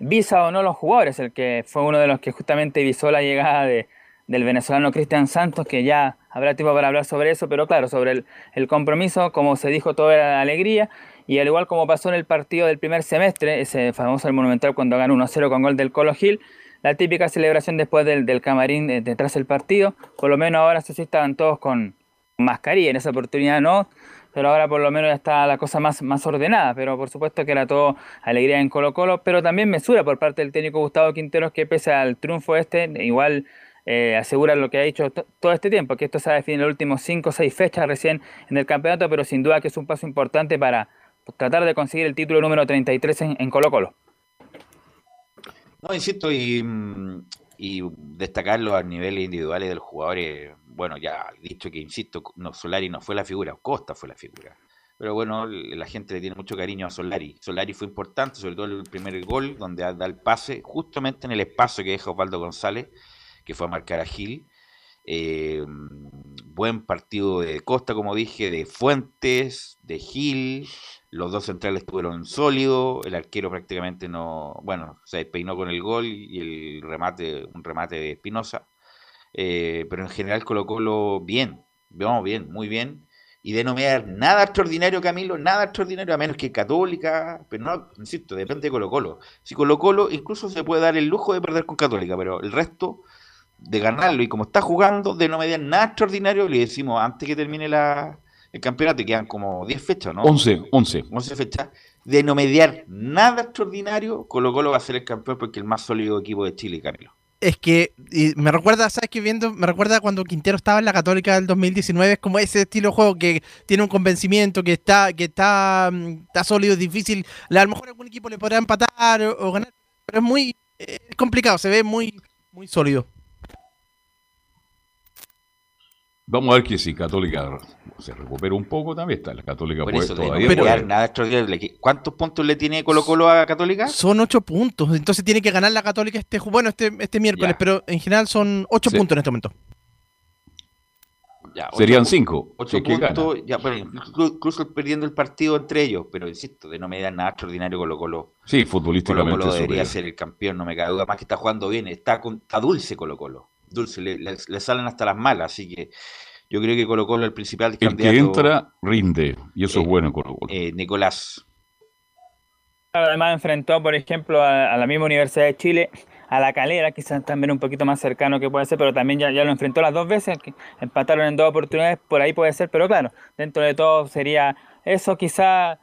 visa o no los jugadores, el que fue uno de los que justamente visó la llegada de, del venezolano Cristian Santos, que ya habrá tiempo para hablar sobre eso, pero claro, sobre el, compromiso, como se dijo, todo era alegría, y al igual como pasó en el partido del primer semestre, ese famoso el Monumental cuando ganó 1-0 con gol del Colo Gil, la típica celebración después del, del camarín eh, detrás del partido, por lo menos ahora sí estaban todos con, mascarilla, en esa oportunidad no, pero ahora por lo menos ya está la cosa más, más ordenada, pero por supuesto que era todo alegría en Colo Colo, pero también mesura por parte del técnico Gustavo Quinteros que pese al triunfo este, igual eh, lo que ha dicho todo este tiempo, que esto se ha definido en las últimas 5 o 6 fechas recién en el campeonato, pero sin duda que es un paso importante para tratar de conseguir el título número 33 en, Colo Colo. No, insisto, y, destacarlo a niveles individuales del jugador bueno, ya dicho que, insisto, no, Solari no fue la figura, Costa fue la figura. Pero bueno, la gente le tiene mucho cariño a Solari. Solari fue importante, sobre todo el primer gol, donde da el pase, justamente en el espacio que deja Osvaldo González, que fue a marcar a Gil. Eh, buen partido de Costa, como dije, de Fuentes, de Gil. Los dos centrales estuvieron sólidos. El arquero prácticamente no. Bueno, se despeinó con el gol y el remate, un remate de Espinosa. Eh, pero en general Colo Colo bien, vamos bien, muy bien. y de no mediar nada extraordinario, Camilo, nada extraordinario, a menos que Católica, pero no, insisto, depende de Colo Colo. Si Colo Colo incluso se puede dar el lujo de perder con Católica, pero el resto de ganarlo y como está jugando, de no mediar nada extraordinario, le decimos antes que termine la, el campeonato, quedan como 10 fechas, ¿no? 11, 11. 11 fechas, de no mediar nada extraordinario, Colo Colo va a ser el campeón porque es el más sólido equipo de Chile, Camilo. Es que y me recuerda, ¿sabes qué? Viendo, me recuerda cuando Quintero estaba en la Católica del 2019, es como ese estilo de juego que tiene un convencimiento, que está, que está, mm, está sólido, es difícil. A lo mejor algún equipo le podrá empatar o, o ganar, pero es muy eh, complicado, se ve muy, muy sólido. Vamos a ver que si Católica se recupera un poco también está. La Católica Por puede eso, de no todavía. mediar puede. nada extraordinario. ¿Cuántos puntos le tiene Colo Colo a Católica? Son ocho puntos, entonces tiene que ganar la Católica este, bueno, este, este miércoles, Ya. pero en general son ocho Sí. puntos en este momento. Ya, ocho Serían cinco, Ocho puntos, ya, bueno, incluso perdiendo el partido entre ellos, pero insisto, de no mediar nada extraordinario Colo Colo. Sí, Colo futbolísticamente Colo es debería superior. ser el campeón, no me cabe duda, más que está jugando bien, está, con, está dulce Colo Colo, dulce, le, le- le salen hasta las malas, así que yo creo que Colo Colo es el principal El que candidato, entra rinde, y eso Eh, es bueno en Colo Colo. eh, Nicolás. Además enfrentó, por ejemplo, a, a la misma Universidad de Chile, a la Calera, quizás también un poquito más cercano que puede ser, pero también ya, ya lo enfrentó las dos veces, que empataron en dos oportunidades, por ahí puede ser, pero claro, dentro de todo sería eso, quizá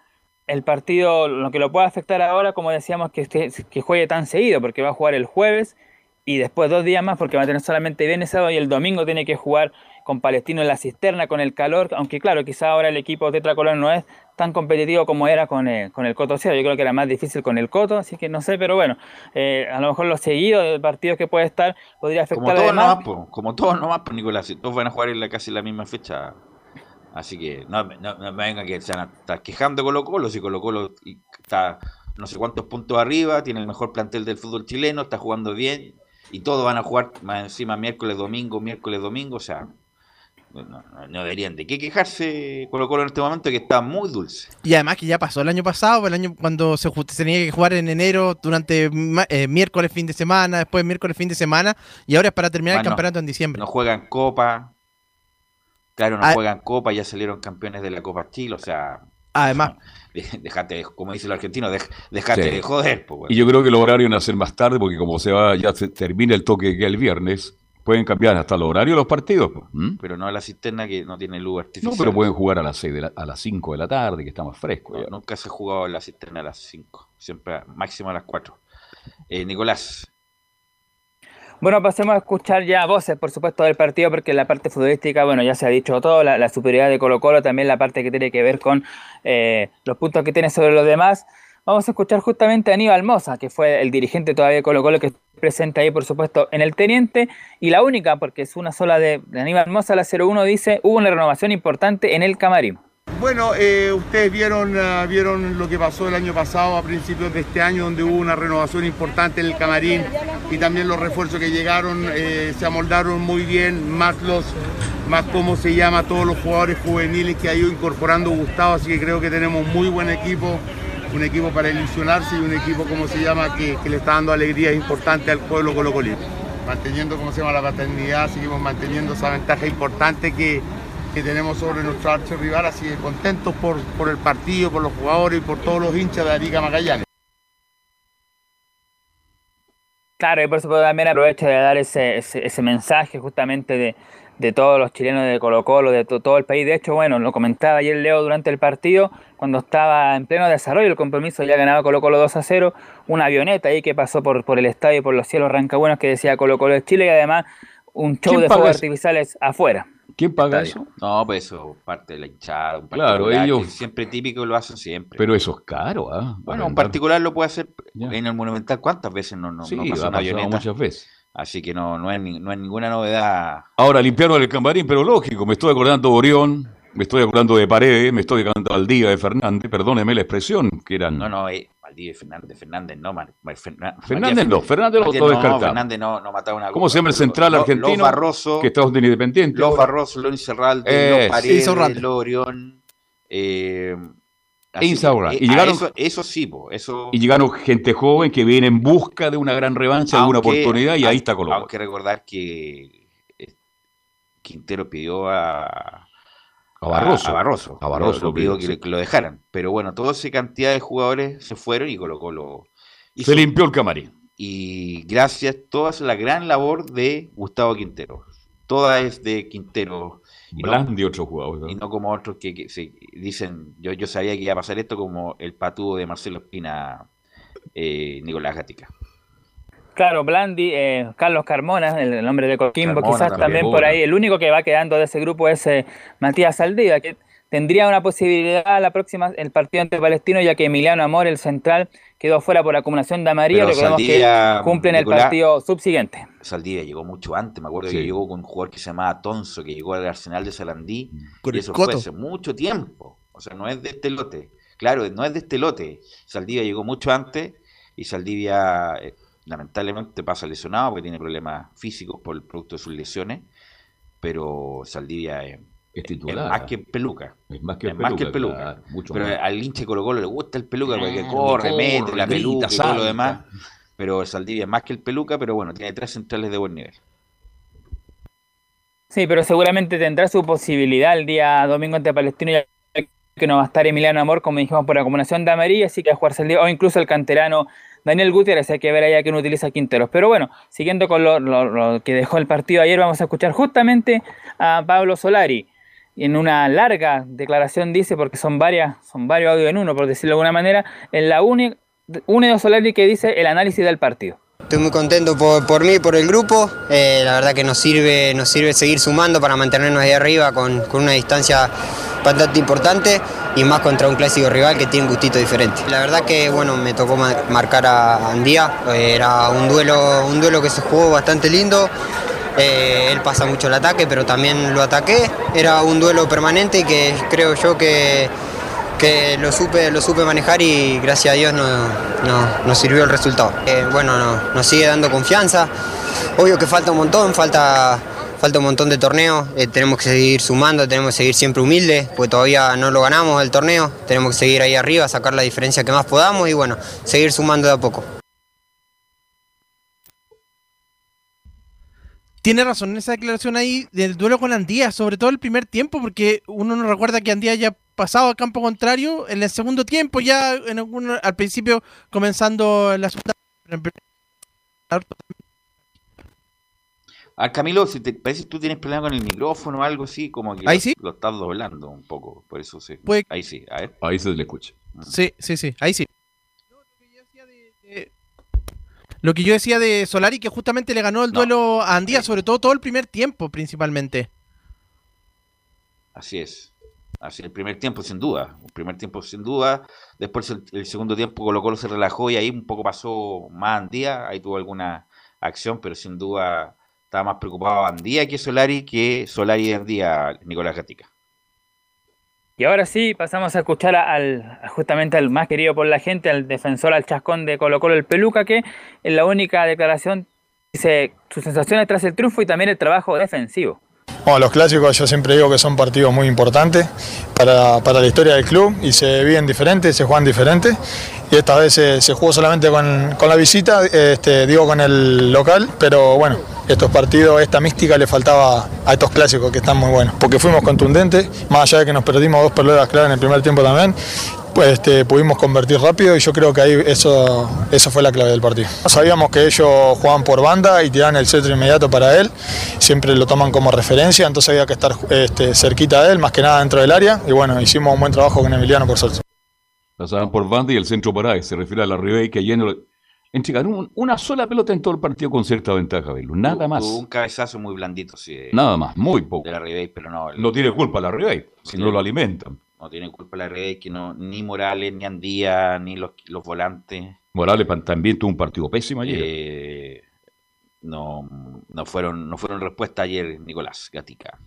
el partido, lo que lo puede afectar ahora, como decíamos, que, esté- que juegue tan seguido, porque va a jugar el jueves y después dos días más, porque va a tener solamente viernes, sábado y el domingo tiene que jugar con Palestino en la cisterna, con el calor, aunque claro, quizá ahora el equipo tetracolor no es tan competitivo como era con, eh, con el Coto Cero. Yo creo que era más difícil con el Coto, así que no sé, pero bueno, eh, a lo mejor lo seguido de partidos que puede estar podría Como afectar todos además. nomás, po, como todos nomás, pues Nicolás, y todos van a jugar en la, casi la misma fecha. Así que no, me- no, no me vengan que se van a estar quejando Colo Colo, si Colo Colo está no sé cuántos puntos arriba, tiene el mejor plantel del fútbol chileno, está jugando bien, y todos van a jugar más encima miércoles, domingo, miércoles, domingo, o sea, no, no- no deberían de qué quejarse Colo Colo en este momento que está muy dulce. Y además que ya pasó el año pasado, el año cuando se, tenía que jugar en enero durante eh, miércoles fin de semana, después miércoles fin de semana, y ahora es para terminar el campeonato en diciembre. No juegan Copa, claro, no Ah. juegan Copa, ya salieron campeones de la Copa Chile, o sea, Además, de- dejate, de- como dice el argentino, dej- dejate Sí. de joder, po, weón. Y yo creo que los horarios van a ser más tarde, porque como se va, ya se termina el toque que el viernes, pueden cambiar hasta los horarios de los partidos. pues, ¿m? Pero no la cisterna que no tiene luz No, artificial. pero pueden jugar a las seis de la- a las 5 de la tarde, que está más fresco. No, nunca se ha jugado en la cisterna a las 5, siempre a- máximo a las 4. Eh, Nicolás, Bueno, pasemos a escuchar ya voces, por supuesto, del partido, porque la parte futbolística, bueno, ya se ha dicho todo, la, superioridad de Colo Colo, también la parte que tiene que ver con eh, los puntos que tiene sobre los demás. Vamos a escuchar justamente a Aníbal Moza, que fue el dirigente todavía de Colo Colo, que presenta ahí, por supuesto, en el Teniente, y la única, porque es una sola de, de Aníbal Moza, la 01, dice, hubo una renovación importante en el camarín. Bueno, eh, ustedes vieron, ah, vieron lo que pasó el año pasado, a principios de este año, donde hubo una renovación importante en el camarín y también los refuerzos que llegaron eh, se amoldaron muy bien, más los, más cómo se llama, todos los jugadores juveniles que ha ido incorporando Gustavo, así que creo que tenemos muy buen equipo, un equipo para ilusionarse y un equipo, como se llama, que, que le está dando alegrías importantes al pueblo colocolino. Manteniendo, como se llama, la paternidad, seguimos manteniendo esa ventaja importante que, que tenemos sobre nuestro archirrival, así que contentos por, por el partido, por los jugadores y por todos los hinchas de Arica Magallanes. Claro, y por supuesto también aprovecho de dar ese, ese, ese mensaje justamente de, de todos los chilenos de Colo Colo, de to- todo el país. De hecho, bueno, lo comentaba ayer Leo durante el partido, cuando estaba en pleno desarrollo el compromiso, ya ganaba Colo Colo 2 a 0, una avioneta ahí que pasó por, por el estadio y por los cielos Rancabuenos que decía Colo Colo de Chile y además un show ¿Quién de fuegos eso? artificiales afuera. ¿Quién paga estadio. eso? No, pues eso parte de la hinchada. Un Claro, ellos- Siempre típico lo hacen siempre. Pero eso es caro, ¿ah? bueno, un particular lo puede hacer Ya. en el Monumental. ¿Cuántas veces no, no, Sí, no una avioneta? muchas veces. Así que no, no, es, no es ninguna novedad. Ahora limpiaron el camarín, pero lógico, me estoy acordando de Orión, me estoy acordando de Paredes, me estoy acordando de Valdía, de Fernández, perdóneme la expresión, que eran... No, no, eh, Valdivia y Fernández, Fernández no, Fernández no, Fernández lo- lo no, descartamos. Fernández no, no mataba una ¿Cómo se llama el central Lo- argentino? Los Barroso, Que está en Independiente. Los. Barroso, Los Incerralde, Eh, Los Paredes. Los Orión. Eh, así que, Y eh, a llegaron- Eso, eso sí, po, eso... Y llegaron gente joven que viene en busca de una gran revancha, de una oportunidad, y ahí está Colo Colo. Aunque recordar que eh, Quintero pidió a, A Barroso. A, Barroso. A Barroso, Lo, pidió sí. que, lo dejaran. Pero bueno, toda esa cantidad de jugadores se fueron y colocó lo. Se limpió el camarín. Y gracias, toda la gran labor de Gustavo Quintero. Toda es de Quintero. Y no- Bland y no como otros que, que se dicen, yo, yo sabía que iba a pasar esto como el patudo de Marcelo Espina, eh, Nicolás Gatica. Claro, Blandi, eh, Carlos Carmona, el, el nombre de Coquimbo, Carmona quizás también. también por ahí. El único que va quedando de ese grupo es eh, Matías Saldívar, que tendría una posibilidad la próxima, el partido ante Palestino, ya que Emiliano Amor, el central, quedó fuera por acumulación de amarillo. Pero Recordemos Saldivia, que cumplen el Nicolás- partido subsiguiente. Saldivia llegó mucho antes, me acuerdo Sí. que llegó con un jugador que se llamaba Tonso, que llegó al Arsenal de Salandí, Con y el eso Coto. fue hace mucho tiempo, o sea, no es de este lote, claro, no es de este lote, Saldivia llegó mucho antes, y Saldivia eh, lamentablemente pasa lesionado porque tiene problemas físicos por el producto de sus lesiones, pero Saldivia es, Es es titular. más que peluca. Es más que Es más que el peluca. claro, mucho Pero más. al hincha de Colo Colo le gusta el peluca porque Claro, corre, corre, mete la grita, peluca y todo lo demás. Pero Saldivia es más que el peluca, pero bueno, tiene tres centrales de buen nivel. Sí, pero seguramente tendrá su posibilidad el día domingo ante Palestino, ya que no va a estar Emiliano Amor, como dijimos, por acumulación de amarilla, así que va a jugarse el día, o incluso el canterano Daniel Gutiérrez, hay que ver allá quién utiliza Quinteros. Pero bueno, siguiendo con lo, que dejó el partido ayer, vamos a escuchar justamente a Pablo Solari. En una larga declaración dice, porque son varias, son varios audios en uno, por decirlo de alguna manera, en la única, uno de Solari que dice el análisis del partido. Estoy muy contento por, por mí, por el grupo. Eh, la verdad que nos sirve, nos sirve seguir sumando para mantenernos ahí arriba con, con una distancia bastante importante y más contra un clásico rival que tiene un gustito diferente. La verdad que bueno, me tocó ma- marcar a Andía. Era un duelo, un duelo que se jugó bastante lindo. Eh, él pasa mucho el ataque, pero también lo ataqué. Era un duelo permanente y que creo yo que, lo, supe, lo supe manejar y gracias a Dios no, no- nos sirvió el resultado. Eh, bueno, no- nos sigue dando confianza. Obvio que falta un montón, falta, falta un montón de torneos. eh, tenemos que seguir sumando, tenemos que seguir siempre humildes, porque todavía no lo ganamos el torneo. Tenemos que seguir ahí arriba, sacar la diferencia que más podamos y bueno, seguir sumando de a poco. Tiene razón esa declaración ahí del duelo con Andía, sobre todo el primer tiempo, porque uno no recuerda que Andía haya pasado a campo contrario en el segundo tiempo, ya en algún- al principio comenzando la segunda. pero en primer- Ah, Camilo, si te parece que tú tienes problema con el micrófono o algo así, como que ¿Ahí lo, sí? lo estás doblando un poco, por eso sí. Puede- Ahí sí, a ver. Ahí se le escucha. Sí, sí, sí, ahí sí. Lo que yo decía de Solari, que justamente le ganó el duelo a Andía, sobre todo todo el primer tiempo, principalmente. Así es. Así el primer tiempo, sin duda. El primer tiempo, sin duda. Después el, segundo tiempo Colo Colo se relajó y ahí un poco pasó más Andía. Ahí tuvo alguna acción, pero sin duda estaba más preocupado Andía que Solari, que Solari de Andía, Nicolás Gatica. Y ahora sí, pasamos a escuchar al justamente al más querido por la gente, al defensor, al chascón de Colo Colo, el Peluca, que en la única declaración dice sus sensaciones tras el triunfo y también el trabajo defensivo. Bueno, los clásicos yo siempre digo que son partidos muy importantes para, para la historia del club y se viven diferentes, se juegan diferentes. Y esta vez se, se jugó solamente con, con la visita, este, digo con el local, pero bueno, estos partidos, esta mística le faltaba a estos clásicos que están muy buenos, porque fuimos contundentes, más allá de que nos perdimos dos pelotas claras en el primer tiempo también, pues este, pudimos convertir rápido y yo creo que ahí eso, eso fue la clave del partido. Sabíamos que ellos jugaban por banda y tiraban el centro inmediato para él, siempre lo toman como referencia, entonces había que estar este, cerquita de él, más que nada dentro del área, y bueno, hicimos un buen trabajo con Emiliano por suerte. Pasaban por banda y el centro para ahí. Se refiere a la Ribey que ayer no- entregaron un- una sola pelota en todo el partido con cierta ventaja, Belu. Nada más. Tuvo un cabezazo muy blandito, sí. Nada más, muy poco. De la Ribey, pero no. el- No tiene culpa la Ribey, si Sí. no lo alimentan. No tiene culpa la Ribey, que no, ni Morales, ni Andía, ni los, los volantes. Morales también tuvo un partido pésimo ayer. Eh, no, no fueron, no fueron respuesta ayer, Nicolás Gatica.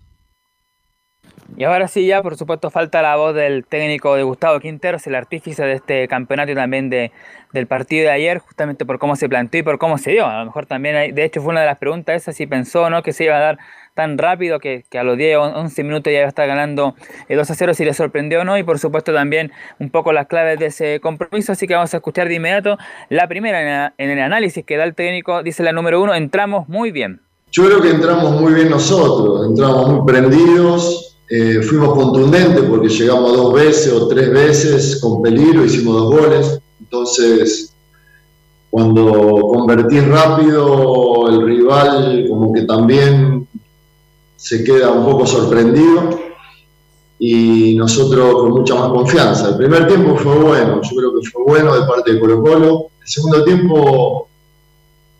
Y ahora sí, ya por supuesto falta la voz del técnico de Gustavo Quinteros, el artífice de este campeonato y también de, del partido de ayer, justamente por cómo se planteó y por cómo se dio. A lo mejor también, hay- de hecho, fue una de las preguntas esas, si pensó o no que se iba a dar tan rápido que, a los 10 o 11 minutos ya estar ganando eh, 2 a 0, si le sorprendió o no, y por supuesto también un poco las claves de ese compromiso, así que vamos a escuchar de inmediato la primera en, el análisis que da el técnico, dice la número uno, entramos muy bien. Yo creo que entramos muy bien nosotros, entramos muy prendidos, eh, fuimos contundentes porque llegamos dos veces o tres veces con peligro, hicimos dos goles. Entonces, cuando convertí rápido, el rival como que también se queda un poco sorprendido y nosotros con mucha más confianza. El primer tiempo fue bueno, yo creo que fue bueno de parte de Colo Colo. El segundo tiempo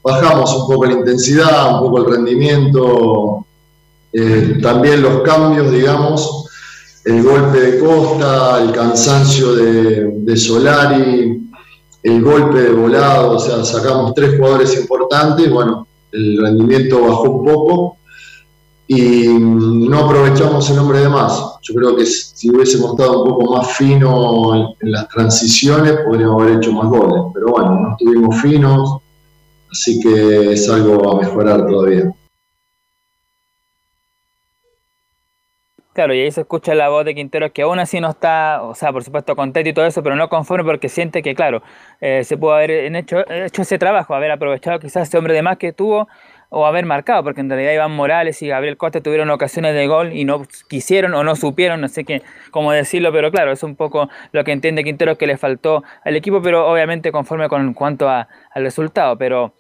bajamos un poco la intensidad, un poco el rendimiento, eh, también los cambios, digamos, el golpe de Costa, el cansancio de, Solari, el golpe de volado, o sea, sacamos tres jugadores importantes, bueno, el rendimiento bajó un poco y no aprovechamos el hombre de más. Yo creo que si hubiésemos estado un poco más fino en, las transiciones, podríamos haber hecho más goles, pero bueno, no estuvimos finos, así que es algo a mejorar todavía. Claro, y ahí se escucha la voz de Quintero que aún así no está, o sea, por supuesto contento y todo eso, pero no conforme porque siente que, claro, eh, se pudo haber hecho, hecho ese trabajo, haber aprovechado quizás ese hombre de más que tuvo o haber marcado, porque en realidad Iván Morales y Gabriel Costa tuvieron ocasiones de gol y no quisieron o no supieron, no sé qué, cómo decirlo, pero claro, es un poco lo que entiende Quintero que le faltó al equipo, pero obviamente conforme con cuanto a, al resultado, pero,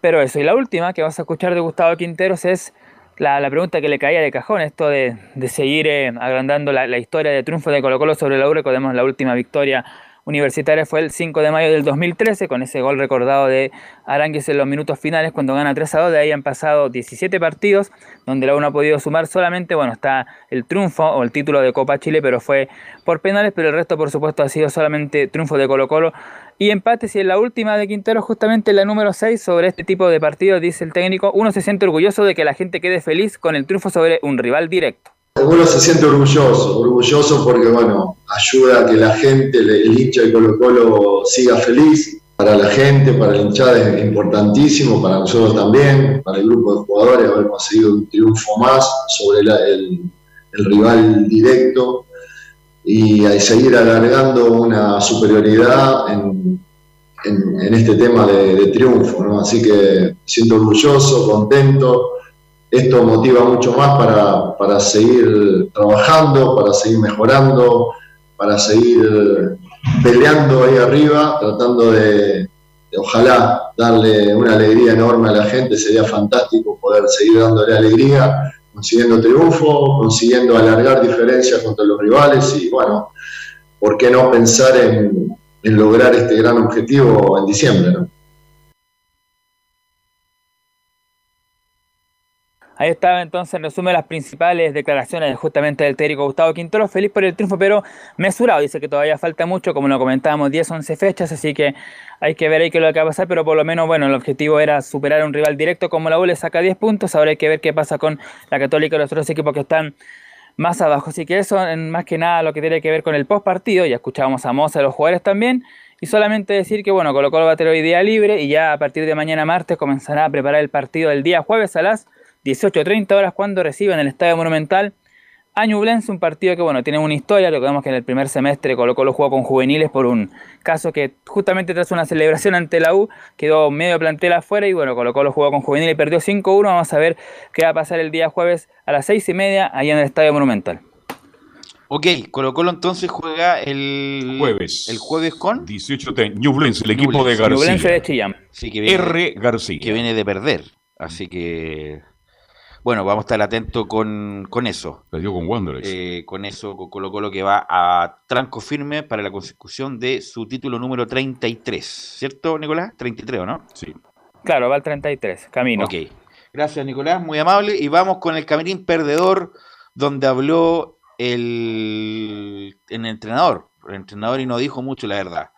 pero eso. Y la última que vas a escuchar de Gustavo Quinteros es la, pregunta que le caía de cajón, esto de, seguir eh, agrandando la, historia de triunfo de Colo Colo sobre la U, recordemos la última victoria universitaria fue el 5 de mayo del 2013, con ese gol recordado de Arangues en los minutos finales cuando gana 3 a 2. De ahí han pasado 17 partidos, donde la U no ha podido sumar solamente, bueno, está el triunfo o el título de Copa Chile, pero fue por penales, pero el resto, por supuesto, ha sido solamente triunfo de Colo Colo y empates y en la última de Quintero, justamente la número 6, sobre este tipo de partidos, dice el técnico, uno se siente orgulloso de que la gente quede feliz con el triunfo sobre un rival directo. Uno se siente orgulloso, orgulloso porque, bueno, ayuda a que la gente, el hincha de Colo Colo siga feliz. Para la gente, para el hinchada es importantísimo, para nosotros también, para el grupo de jugadores, haber conseguido un triunfo más sobre el, rival directo y seguir alargando una superioridad en, este tema de, triunfo. ¿no? Así que siento orgulloso, contento. Esto motiva mucho más para, para seguir trabajando, para seguir mejorando, para seguir peleando ahí arriba, tratando de, ojalá darle una alegría enorme a la gente, sería fantástico poder seguir dándole alegría consiguiendo triunfo, consiguiendo alargar diferencias contra los rivales y bueno, ¿por qué no pensar en, lograr este gran objetivo en diciembre? Ahí estaba entonces en resumen las principales declaraciones justamente del técnico Gustavo Quintero, feliz por el triunfo, pero mesurado, dice que todavía falta mucho, como lo comentábamos, 10, 11 fechas, así que hay que ver ahí qué es lo que va a pasar, pero por lo menos, bueno, el objetivo era superar a un rival directo, como la U le saca 10 puntos, ahora hay que ver qué pasa con la Católica y los otros equipos que están más abajo, así que eso más que nada lo que tiene que ver con el post partido, ya escuchábamos a Moza, a los jugadores también, y solamente decir que bueno, Colo Colo va a hoy día libre y ya a partir de mañana martes comenzará a preparar el partido del día jueves a las 18.30 horas cuando reciben el Estadio Monumental a Ñublense, un partido que bueno, tiene una historia, recordemos que en el primer semestre colocó los juegos con juveniles por un caso que justamente tras una celebración ante la U quedó medio plantel afuera y bueno, colocó los juegos con juveniles y perdió 5-1, vamos a ver qué va a pasar el día jueves a las 6 y media allá en el Estadio Monumental. Ok, Colo Colo entonces juega el jueves. El jueves con 18 de Ñublense, el equipo de García. Ñublense de Chillán. Sí, que viene, R. García. Que viene de perder. Así que bueno, vamos a estar atentos con, con eso. Perdió con Wanderers. Eh, con eso, con Colo Colo que va a tranco firme para la consecución de su título número 33. ¿Cierto, Nicolás? 33, ¿o no? Sí. Claro, va al 33, camino. Ok. Gracias, Nicolás, muy amable. Y vamos con el camerín perdedor, donde habló el, el entrenador. El entrenador y no dijo mucho, la verdad.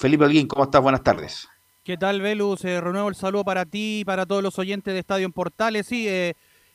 Felipe Alguín, ¿cómo estás? Buenas tardes. ¿Qué tal, Velus? Eh, renuevo el saludo para ti y para todos los oyentes de Estadio en Portales. Sí, eh,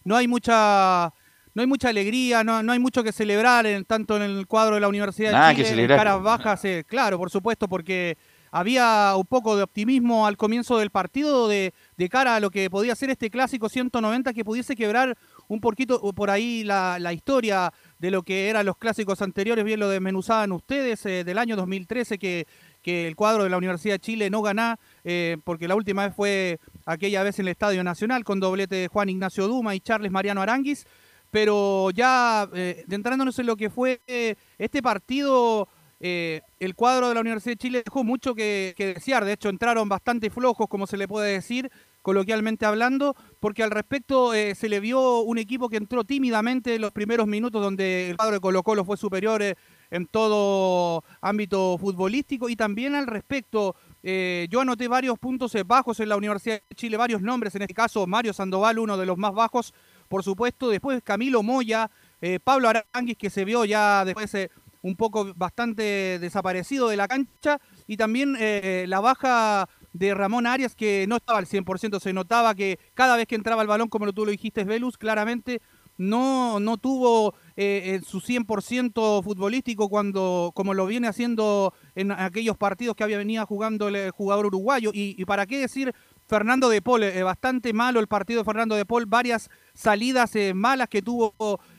no hay mucha no hay mucha alegría, no, no hay mucho que celebrar en, tanto en el cuadro de la Universidad de Chile, que en caras bajas, eh, claro, por supuesto, porque había un poco de optimismo al comienzo del partido de, de, cara a lo que podía ser este clásico 190 que pudiese quebrar un poquito por ahí la, la historia de lo que eran los clásicos anteriores, bien lo desmenuzaban ustedes, eh, del año 2013 que, que el cuadro de la Universidad de Chile no gana, eh, porque la última vez fue aquella vez en el Estadio Nacional con doblete de Juan Ignacio Duma y Charles Mariano Aranguis. pero ya eh, entrándonos en lo que fue eh, este partido, eh, el cuadro de la Universidad de Chile dejó mucho que, desear. De hecho, entraron bastante flojos, como se le puede decir, coloquialmente hablando, porque al respecto se le vio un equipo que entró tímidamente en los primeros minutos donde el cuadro de Colo Colo fue superior en todo ámbito futbolístico y también al respecto. Eh, yo anoté varios puntos bajos en la Universidad de Chile, varios nombres, en este caso Mario Sandoval, uno de los más bajos, por supuesto, después Camilo Moya, eh, Pablo Aranguis, que se vio ya después eh, un poco bastante desaparecido de la cancha, y también eh, la baja de Ramón Arias, que no estaba al 100%, se notaba que cada vez que entraba el balón, como tú lo dijiste, Velus, claramente no, no tuvo eh, en su 100% futbolístico cuando como lo viene haciendo en aquellos partidos que había venido jugando el jugador uruguayo. Y, y para qué decir Fernando de Paul, eh, bastante malo el partido de Fernando de Paul, varias salidas eh, malas que tuvo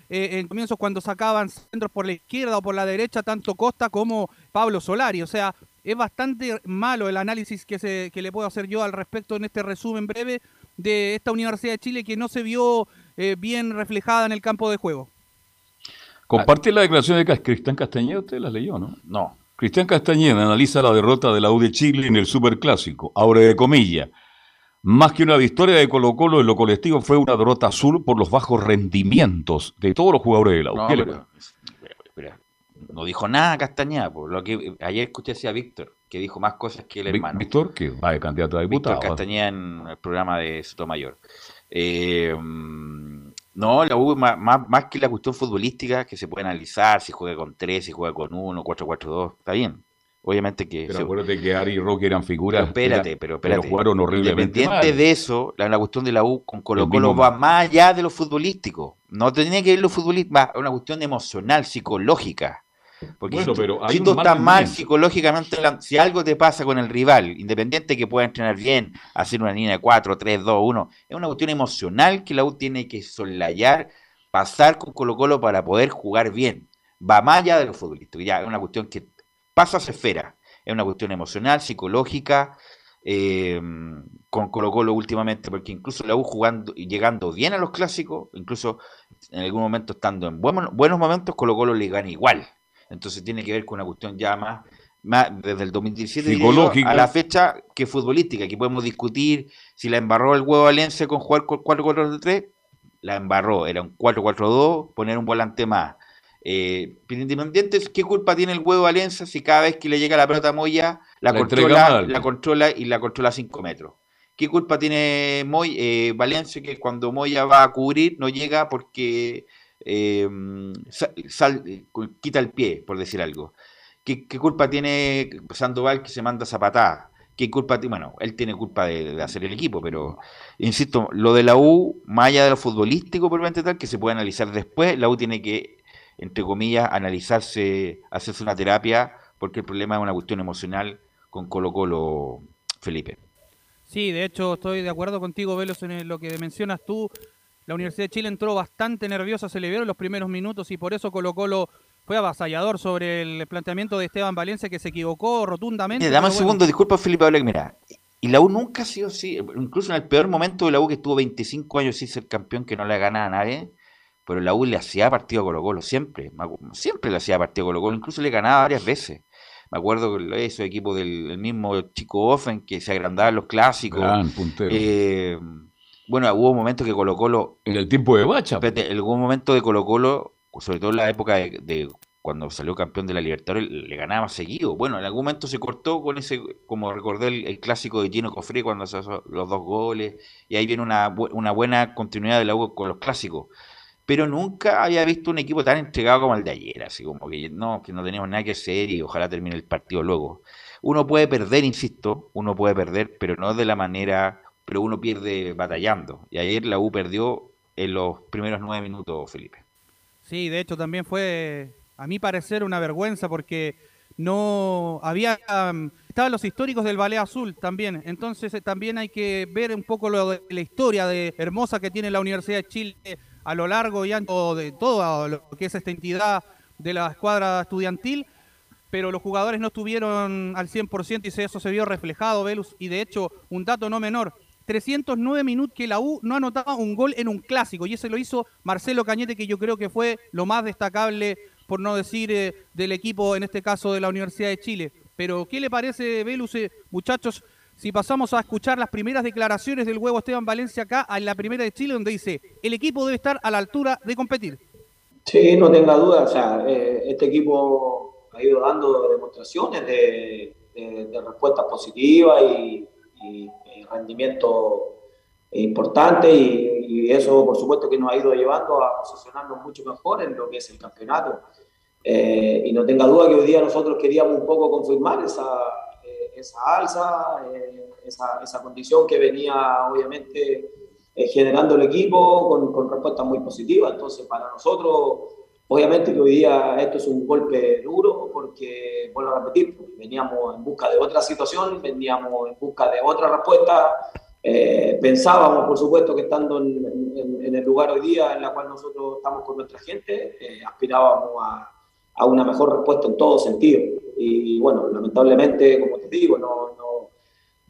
eh, en comienzos cuando sacaban centros por la izquierda o por la derecha, tanto Costa como Pablo Solari. O sea, es bastante malo el análisis que, se, que le puedo hacer yo al respecto en este resumen breve de esta Universidad de Chile que no se vio eh, bien reflejada en el campo de juego. Comparte la declaración de Cristian Castañeda, usted la leyó, ¿no? No. Cristian Castañeda analiza la derrota de la U de Chile en el Superclásico. Abre de comillas. Más que una victoria de Colo Colo en lo colectivo fue una derrota azul por los bajos rendimientos de todos los jugadores de la U. No, ¿Qué le pero- pero- pero no dijo nada Castañeda, por lo que ayer escuché así a Víctor, que dijo más cosas que el hermano. Víctor, que va de candidato a Víctor diputado. Castañeda en el programa de Sotomayor. Eh, no, la U, más, más, más que la cuestión futbolística, que se puede analizar si juega con 3, si juega con 1, 4-4-2, está bien. Obviamente que... Pero se- acuérdate que Ari y Roque eran figuras. pero espérate, pero espérate. jugaron horriblemente Independiente mal. de eso, la, la cuestión de la U con Colo Colo va más allá de lo futbolístico. No tiene que ver lo futbolístico, va, es una cuestión emocional, psicológica. Porque Bueno, si, tú- pero hay si un tú mal estás mal psicológicamente, si algo te pasa con el rival, independiente que pueda entrenar bien, hacer una línea de 4, 3, 2, 1, es una cuestión emocional que la U tiene que soslayar, pasar con Colo Colo para poder jugar bien. Va más allá de lo futbolístico, ya es una cuestión que pasa a esfera. Es una cuestión emocional, psicológica, eh, con Colo Colo últimamente, porque incluso la U jugando y llegando bien a los clásicos, incluso en algún momento estando en buen- buenos momentos, Colo Colo le gana igual. Entonces tiene que ver con una cuestión ya más, más desde el 2017 diría yo, Psicológica. a la fecha que futbolística. Aquí podemos discutir si la embarró el huevo Valencia con jugar con 4-4-3, la embarró, era un 4-4-2, poner un volante más. Eh, Independiente, ¿qué culpa tiene el huevo Valencia si cada vez que le llega la pelota a Moya la, controla, la controla y la controla a 5 metros? ¿Qué culpa tiene Moy, eh, Valencia que cuando Moya va a cubrir no llega porque sal- eh, quita el pie, por decir algo? ¿Qué, culpa tiene Sandoval que se manda zapatada? ¿Qué culpa tiene? Bueno, él tiene culpa de, hacer el equipo, pero insisto, lo de la U, más allá de lo futbolístico, por tal, que se puede analizar después, la U tiene que, entre comillas, analizarse, hacerse una terapia, porque el problema es una cuestión emocional con Colo Colo, Felipe. Sí, de hecho estoy de acuerdo contigo, Velos, en lo que mencionas tú. La Universidad de Chile entró bastante nerviosa, se le vieron los primeros minutos y por eso Colo Colo fue avasallador sobre el planteamiento de Esteban Valencia que se equivocó rotundamente. Mira, dame un bueno. segundo, disculpa Felipe Habla, mira, y la U nunca ha sido así, incluso en el peor momento de la U que estuvo 25 años sin ser campeón, que no le gana a nadie, pero la U le hacía partido a Colo Colo, siempre, siempre le hacía partido a Colo Colo, incluso le ganaba varias veces. Me acuerdo que esos equipos del, del mismo Chico Offen que se agrandaban los clásicos. Gran puntero. Eh, bueno, hubo momentos que Colo Colo... En el tiempo de Bacha. Espérate, en algún momento de Colo Colo, sobre todo en la época de, de cuando salió campeón de la Libertadores, le ganaba seguido. Bueno, en algún momento se cortó con ese, como recordé el, el clásico de Gino Cofré cuando se hizo los dos goles, y ahí viene una, una buena continuidad de la U con los clásicos. Pero nunca había visto un equipo tan entregado como el de ayer, así como que no, que no teníamos nada que hacer y ojalá termine el partido luego. Uno puede perder, insisto, uno puede perder, pero no de la manera, pero uno pierde batallando. Y ayer la U perdió en los primeros nueve minutos, Felipe. Sí, de hecho también fue, a mi parecer, una vergüenza porque no había, estaban los históricos del Ballet Azul también, entonces eh, también hay que ver un poco lo de la historia de hermosa que tiene la Universidad de Chile a lo largo y ancho de todo lo que es esta entidad de la escuadra estudiantil, pero los jugadores no estuvieron al 100% y eso se vio reflejado, Velus, y de hecho, un dato no menor, 309 minutos que la U no anotaba un gol en un clásico y ese lo hizo Marcelo Cañete que yo creo que fue lo más destacable por no decir eh, del equipo en este caso de la Universidad de Chile. Pero ¿qué le parece Velus, eh, muchachos? Si pasamos a escuchar las primeras declaraciones del huevo Esteban Valencia acá en la primera de Chile donde dice el equipo debe estar a la altura de competir. Sí, no tenga duda, o sea, eh, este equipo ha ido dando demostraciones de, de, respuestas positivas y, rendimiento importante y, eso por supuesto que nos ha ido llevando a posicionarnos mucho mejor en lo que es el campeonato. Eh, y no tenga duda que hoy día nosotros queríamos un poco confirmar esa, eh, esa alza, eh, esa, esa, condición que venía obviamente generando el equipo con, con respuestas muy positivas. Entonces para nosotros Obviamente que hoy día esto es un golpe duro porque, vuelvo a repetir, veníamos en busca de otra situación, veníamos en busca de otra respuesta. Eh, pensábamos, por supuesto, que estando en, el lugar hoy día en la cual nosotros estamos con nuestra gente, eh, aspirábamos a, una mejor respuesta en todo sentido. Y, bueno, lamentablemente, como te digo, no,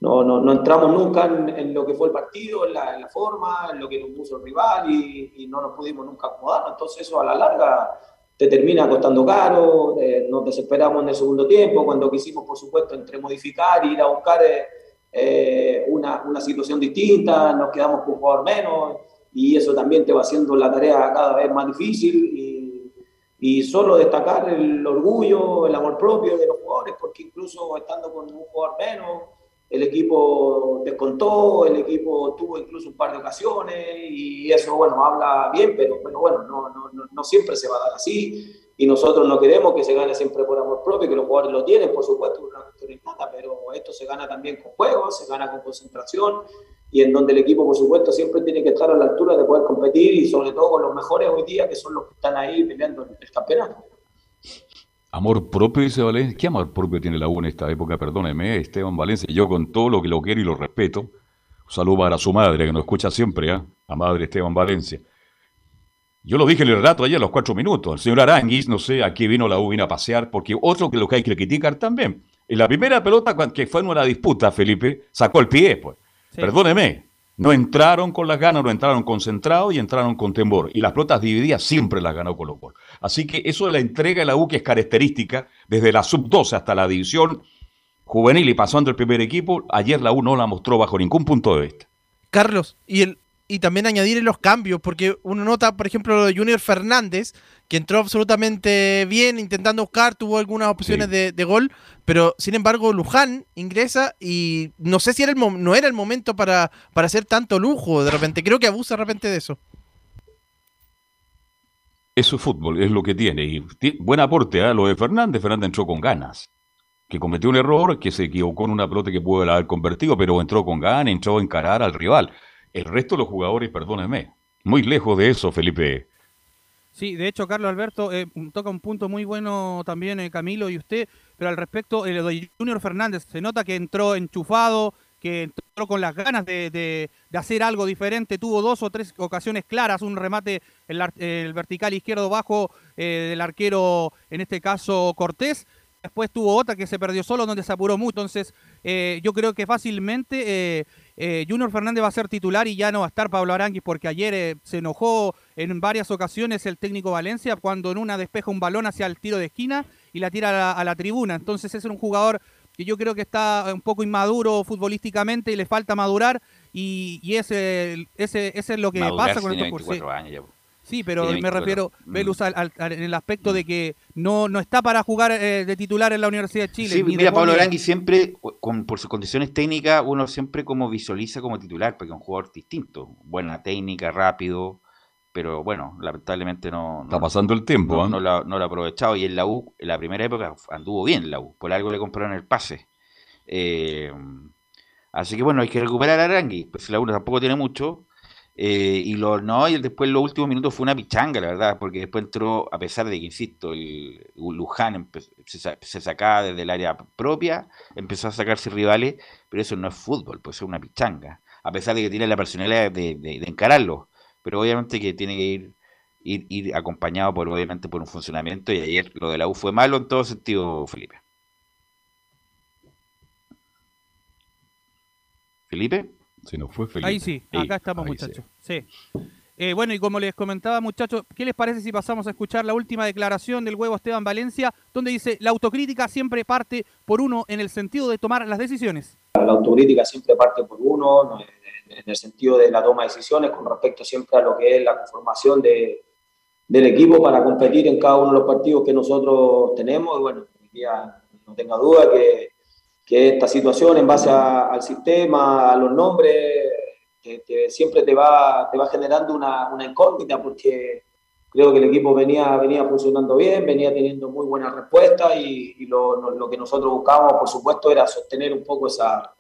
no, no entramos nunca en, lo que fue el partido, en la, forma, en lo que nos puso el rival y, no nos pudimos nunca acomodar. Entonces eso a la larga te termina costando caro, eh, nos desesperamos en el segundo tiempo, cuando quisimos, por supuesto, entre modificar y ir a buscar eh, eh, una, una, situación distinta, nos quedamos con un jugador menos y eso también te va haciendo la tarea cada vez más difícil y, y solo destacar el orgullo, el amor propio de los jugadores, porque incluso estando con un jugador menos, el equipo descontó, el equipo tuvo incluso un par de ocasiones y eso, bueno, habla bien, pero, bueno, no, no, no, siempre se va a dar así y nosotros no queremos que se gane siempre por amor propio, que los jugadores lo tienen, por supuesto, una cuestión pero esto se gana también con juegos, se gana con concentración y en donde el equipo, por supuesto, siempre tiene que estar a la altura de poder competir y sobre todo con los mejores hoy día, que son los que están ahí peleando el campeonato. Amor propio, dice Valencia. ¿Qué amor propio tiene la U en esta época? Perdóneme, Esteban Valencia. Yo con todo lo que lo quiero y lo respeto. Un saludo para su madre, que nos escucha siempre, ¿ah? La madre Esteban Valencia. Yo lo dije en el relato ayer a los cuatro minutos. El señor Aranguis, no sé, aquí vino la U, vino a pasear, porque otro que lo que hay que criticar también. En la primera pelota, que fue en una disputa, Felipe, sacó el pie, pues. Perdóneme, no entraron con las ganas, no entraron concentrados y entraron con temor. Y las pelotas divididas siempre las ganó Colo Colo. Así que eso de la entrega de la U que es característica, desde la sub-12 hasta la división juvenil y pasando el primer equipo, ayer la U no la mostró bajo ningún punto de vista. Carlos, y el, y también añadir los cambios, porque uno nota, por ejemplo, lo de Junior Fernández, que entró absolutamente bien, intentando buscar, tuvo algunas opciones de, gol, pero sin embargo Luján ingresa y no sé si era el no era el momento para, para hacer tanto lujo de repente, creo que abusa de repente de eso. Eso es fútbol, es lo que tiene. Y buen aporte a ¿eh? lo de Fernández. Fernández entró con ganas. Que cometió un error, que se equivocó en una pelota que pudo haber convertido, pero entró con ganas, entró a encarar al rival. El resto de los jugadores, perdónenme, muy lejos de eso, Felipe. Sí, de hecho, Carlos Alberto eh, toca un punto muy bueno también, eh, Camilo y usted, pero al respecto, el de Junior Fernández, se nota que entró enchufado, que entró con las ganas de, hacer algo diferente, tuvo dos o tres ocasiones claras, un remate el, el vertical izquierdo bajo eh, del arquero, en este caso Cortés, después tuvo otra que se perdió solo, donde se apuró mucho, entonces yo creo que fácilmente eh, Junior Fernández va a ser titular y ya no va a estar Pablo Aranguis porque ayer eh, se enojó en varias ocasiones el técnico Valencia cuando en una despeja un balón hacia el tiro de esquina y la tira a la, tribuna. Entonces es un jugador que yo creo que está un poco inmaduro futbolísticamente y le falta madurar y, ese, ese, ese, es lo que pasa con estos cursos. Sí, pero me refiero, Velus, al, en el aspecto de que no, no está para jugar eh, de titular en la Universidad de Chile. Sí, mira, Pablo Arangui siempre, con, por sus condiciones técnicas, uno siempre como visualiza como titular, porque es un jugador distinto. Buena técnica, rápido, pero bueno, lamentablemente no... Está pasando el tiempo, no, ¿eh? no, lo, ha aprovechado. Y en la U, en la primera época, anduvo bien la U. Por algo le compraron el pase. Eh, así que bueno, hay que recuperar a Arangui. Pues la U tampoco tiene mucho eh, y lo, no, y después los últimos minutos fue una pichanga, la verdad, porque después entró, a pesar de que, insisto, el, Luján se, sacaba desde el área propia, empezó a sacarse rivales, pero eso no es fútbol, pues es una pichanga, a pesar de que tiene la personalidad de, encararlo, pero obviamente que tiene que ir, ir, ir, acompañado por, obviamente, por un funcionamiento, y ayer lo de la U fue malo en todo sentido, Felipe. ¿Felipe? Se nos fue Felipe. Ahí sí, acá estamos, muchachos. Sí. Eh, bueno, y como les comentaba, muchachos, ¿qué les parece si pasamos a escuchar la última declaración del huevo Esteban Valencia, donde dice, la autocrítica siempre parte por uno en el sentido de tomar las decisiones? La autocrítica siempre parte por uno, en el sentido de la toma de decisiones con respecto siempre a lo que es la conformación de, del equipo para competir en cada uno de los partidos que nosotros tenemos. Y bueno, ya no tenga duda que, que esta situación en base al sistema, a los nombres, siempre te va, te va generando una, una, incógnita porque creo que el equipo venía, venía funcionando bien, venía teniendo muy buenas respuestas y, y lo, lo, que nosotros buscábamos, por supuesto, era sostener un poco esa,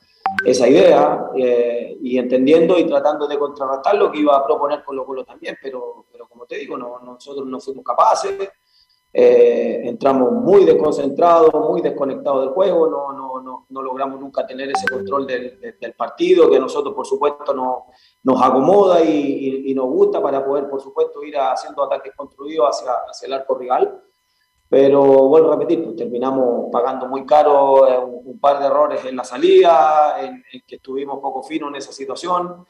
esa idea eh, y entendiendo y tratando de contrarrestar lo que iba a proponer Colo Colo también, pero, pero como te digo, no, nosotros no fuimos capaces, eh, entramos muy desconcentrados, muy desconectados del juego, no, no, no, no logramos nunca tener ese control del, del, partido, que a nosotros por supuesto no, nos acomoda y, y, nos gusta para poder por supuesto ir haciendo ataques construidos hacia, hacia el arco rival. Pero vuelvo a repetir, pues, terminamos pagando muy caro eh, un, par de errores en la salida, en, que estuvimos poco finos en esa situación.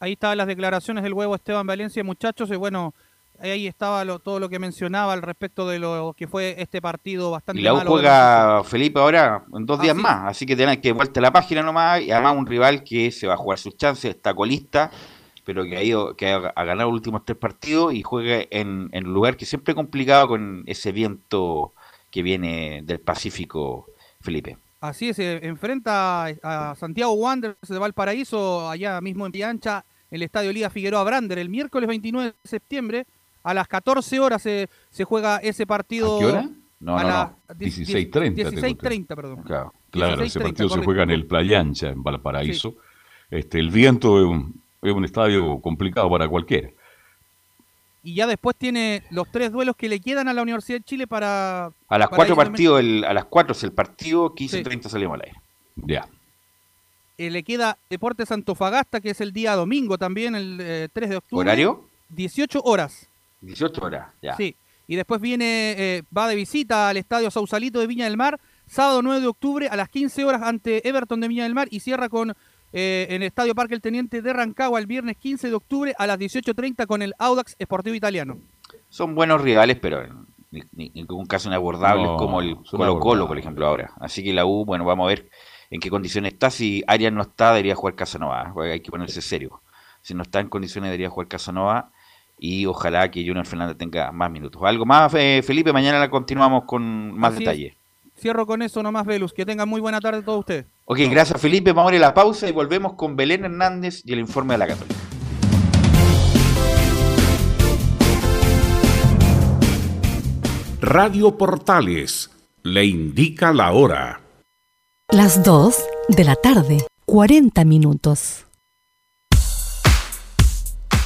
Ahí estaban las declaraciones del huevo Esteban Valencia, muchachos, y bueno, ahí estaba todo lo que mencionaba al respecto de lo que fue este partido bastante Y la U juega Felipe ahora en dos ah, días más, así que tienen que vuelta la página nomás, y además un rival que se va a jugar sus chances, está colista, pero que ha ido que ha, ganado los últimos tres partidos y juega en, en, un lugar que siempre es complicado con ese viento que viene del Pacífico, Felipe. Así es, se enfrenta a Santiago Wanderers de Valparaíso, allá mismo en Piancha, el Estadio Liga Figueroa Brander, el miércoles 29 de septiembre, a las 14 horas se, se juega ese partido. ¿A qué hora? No, no, no. 16.30. 16.30, perdón. Claro, claro ese partido se juega en el Playancha, en Valparaíso. Este, el viento es un, es un estadio complicado para cualquiera. Y ya después tiene los tres duelos que le quedan a la Universidad de Chile para... A las cuatro partidos, a las cuatro es el partido, 15.30 sí. salimos al aire. Ya. Eh, le queda Deportes Antofagasta, que es el día domingo también, el eh, 3 de octubre. ¿Horario? 18 horas. 18 horas, ya. Sí. Y después viene, eh, va de visita al Estadio Sausalito de Viña del Mar, sábado 9 de octubre a las 15 horas ante Everton de Viña del Mar y cierra con eh, en el Estadio Parque El Teniente de Rancagua el viernes 15 de octubre a las 18.30 con el Audax Esportivo Italiano. Son buenos rivales, pero en ningún caso inabordables no, como el Colo Colo, por ejemplo, ahora. Así que la U, bueno, vamos a ver en qué condiciones está. Si Arias no está, debería jugar Casanova. Hay que ponerse serio. Si no está en condiciones, debería jugar Casanova. Y ojalá que Junior Fernández tenga más minutos. ¿Algo más, eh, Felipe? Mañana la continuamos con más Así detalle. Es. Cierro con eso nomás, Velus. Que tengan muy buena tarde todos ustedes. Ok, gracias Felipe. Vamos a ir a la pausa y volvemos con Belén Hernández y el informe de la Católica. Radio Portales le indica la hora. Las 2 de la tarde, 40 minutos.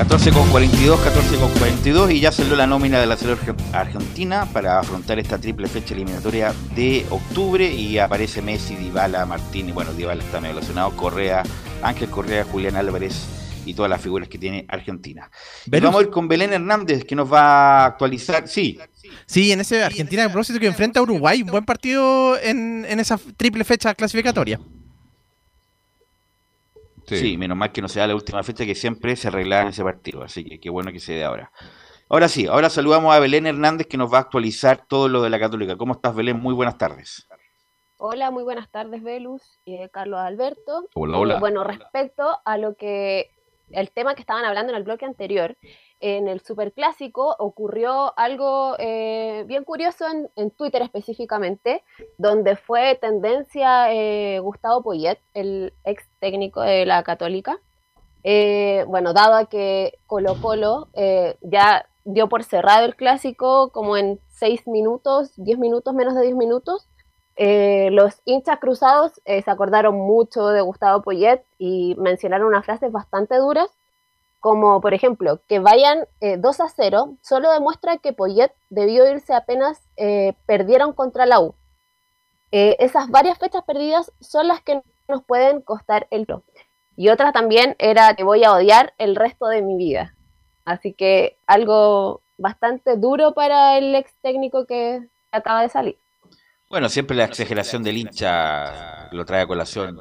14 con 42, 14 con 42 y ya salió la nómina de la selección argentina para afrontar esta triple fecha eliminatoria de octubre y aparece Messi, Dybala, Martínez, bueno, Dybala está medio relacionado, Correa, Ángel Correa, Julián Álvarez y todas las figuras que tiene Argentina. Y vamos a ir con Belén Hernández que nos va a actualizar, sí. Sí, en ese Argentina, el propósito que enfrenta a Uruguay, un buen partido en, en esa triple fecha clasificatoria. Sí. menos mal que no sea la última fecha que siempre se arreglaba en ese partido, así que qué bueno que se dé ahora. Ahora sí, ahora saludamos a Belén Hernández que nos va a actualizar todo lo de la Católica. ¿Cómo estás, Belén? Muy buenas tardes. Hola, muy buenas tardes, Velus y Carlos Alberto. Hola, hola. bueno, respecto a lo que el tema que estaban hablando en el bloque anterior, en el Superclásico ocurrió algo eh, bien curioso en, Twitter específicamente, donde fue tendencia eh, Gustavo Poyet, el ex técnico de la Católica. Eh, bueno, dado que Colo Colo ya dio por cerrado el clásico como en 6 minutos, 10 minutos, menos de 10 minutos, los hinchas cruzados se acordaron mucho de Gustavo Poyet y mencionaron unas frases bastante duras como por ejemplo que vayan 2 eh, a 0, solo demuestra que Poyet debió irse apenas eh, perdieron contra la U. Eh, esas varias fechas perdidas son las que nos pueden costar el pro. Y otra también era que voy a odiar el resto de mi vida. Así que algo bastante duro para el ex técnico que acaba de salir. Bueno, siempre la exageración del hincha lo trae a colación.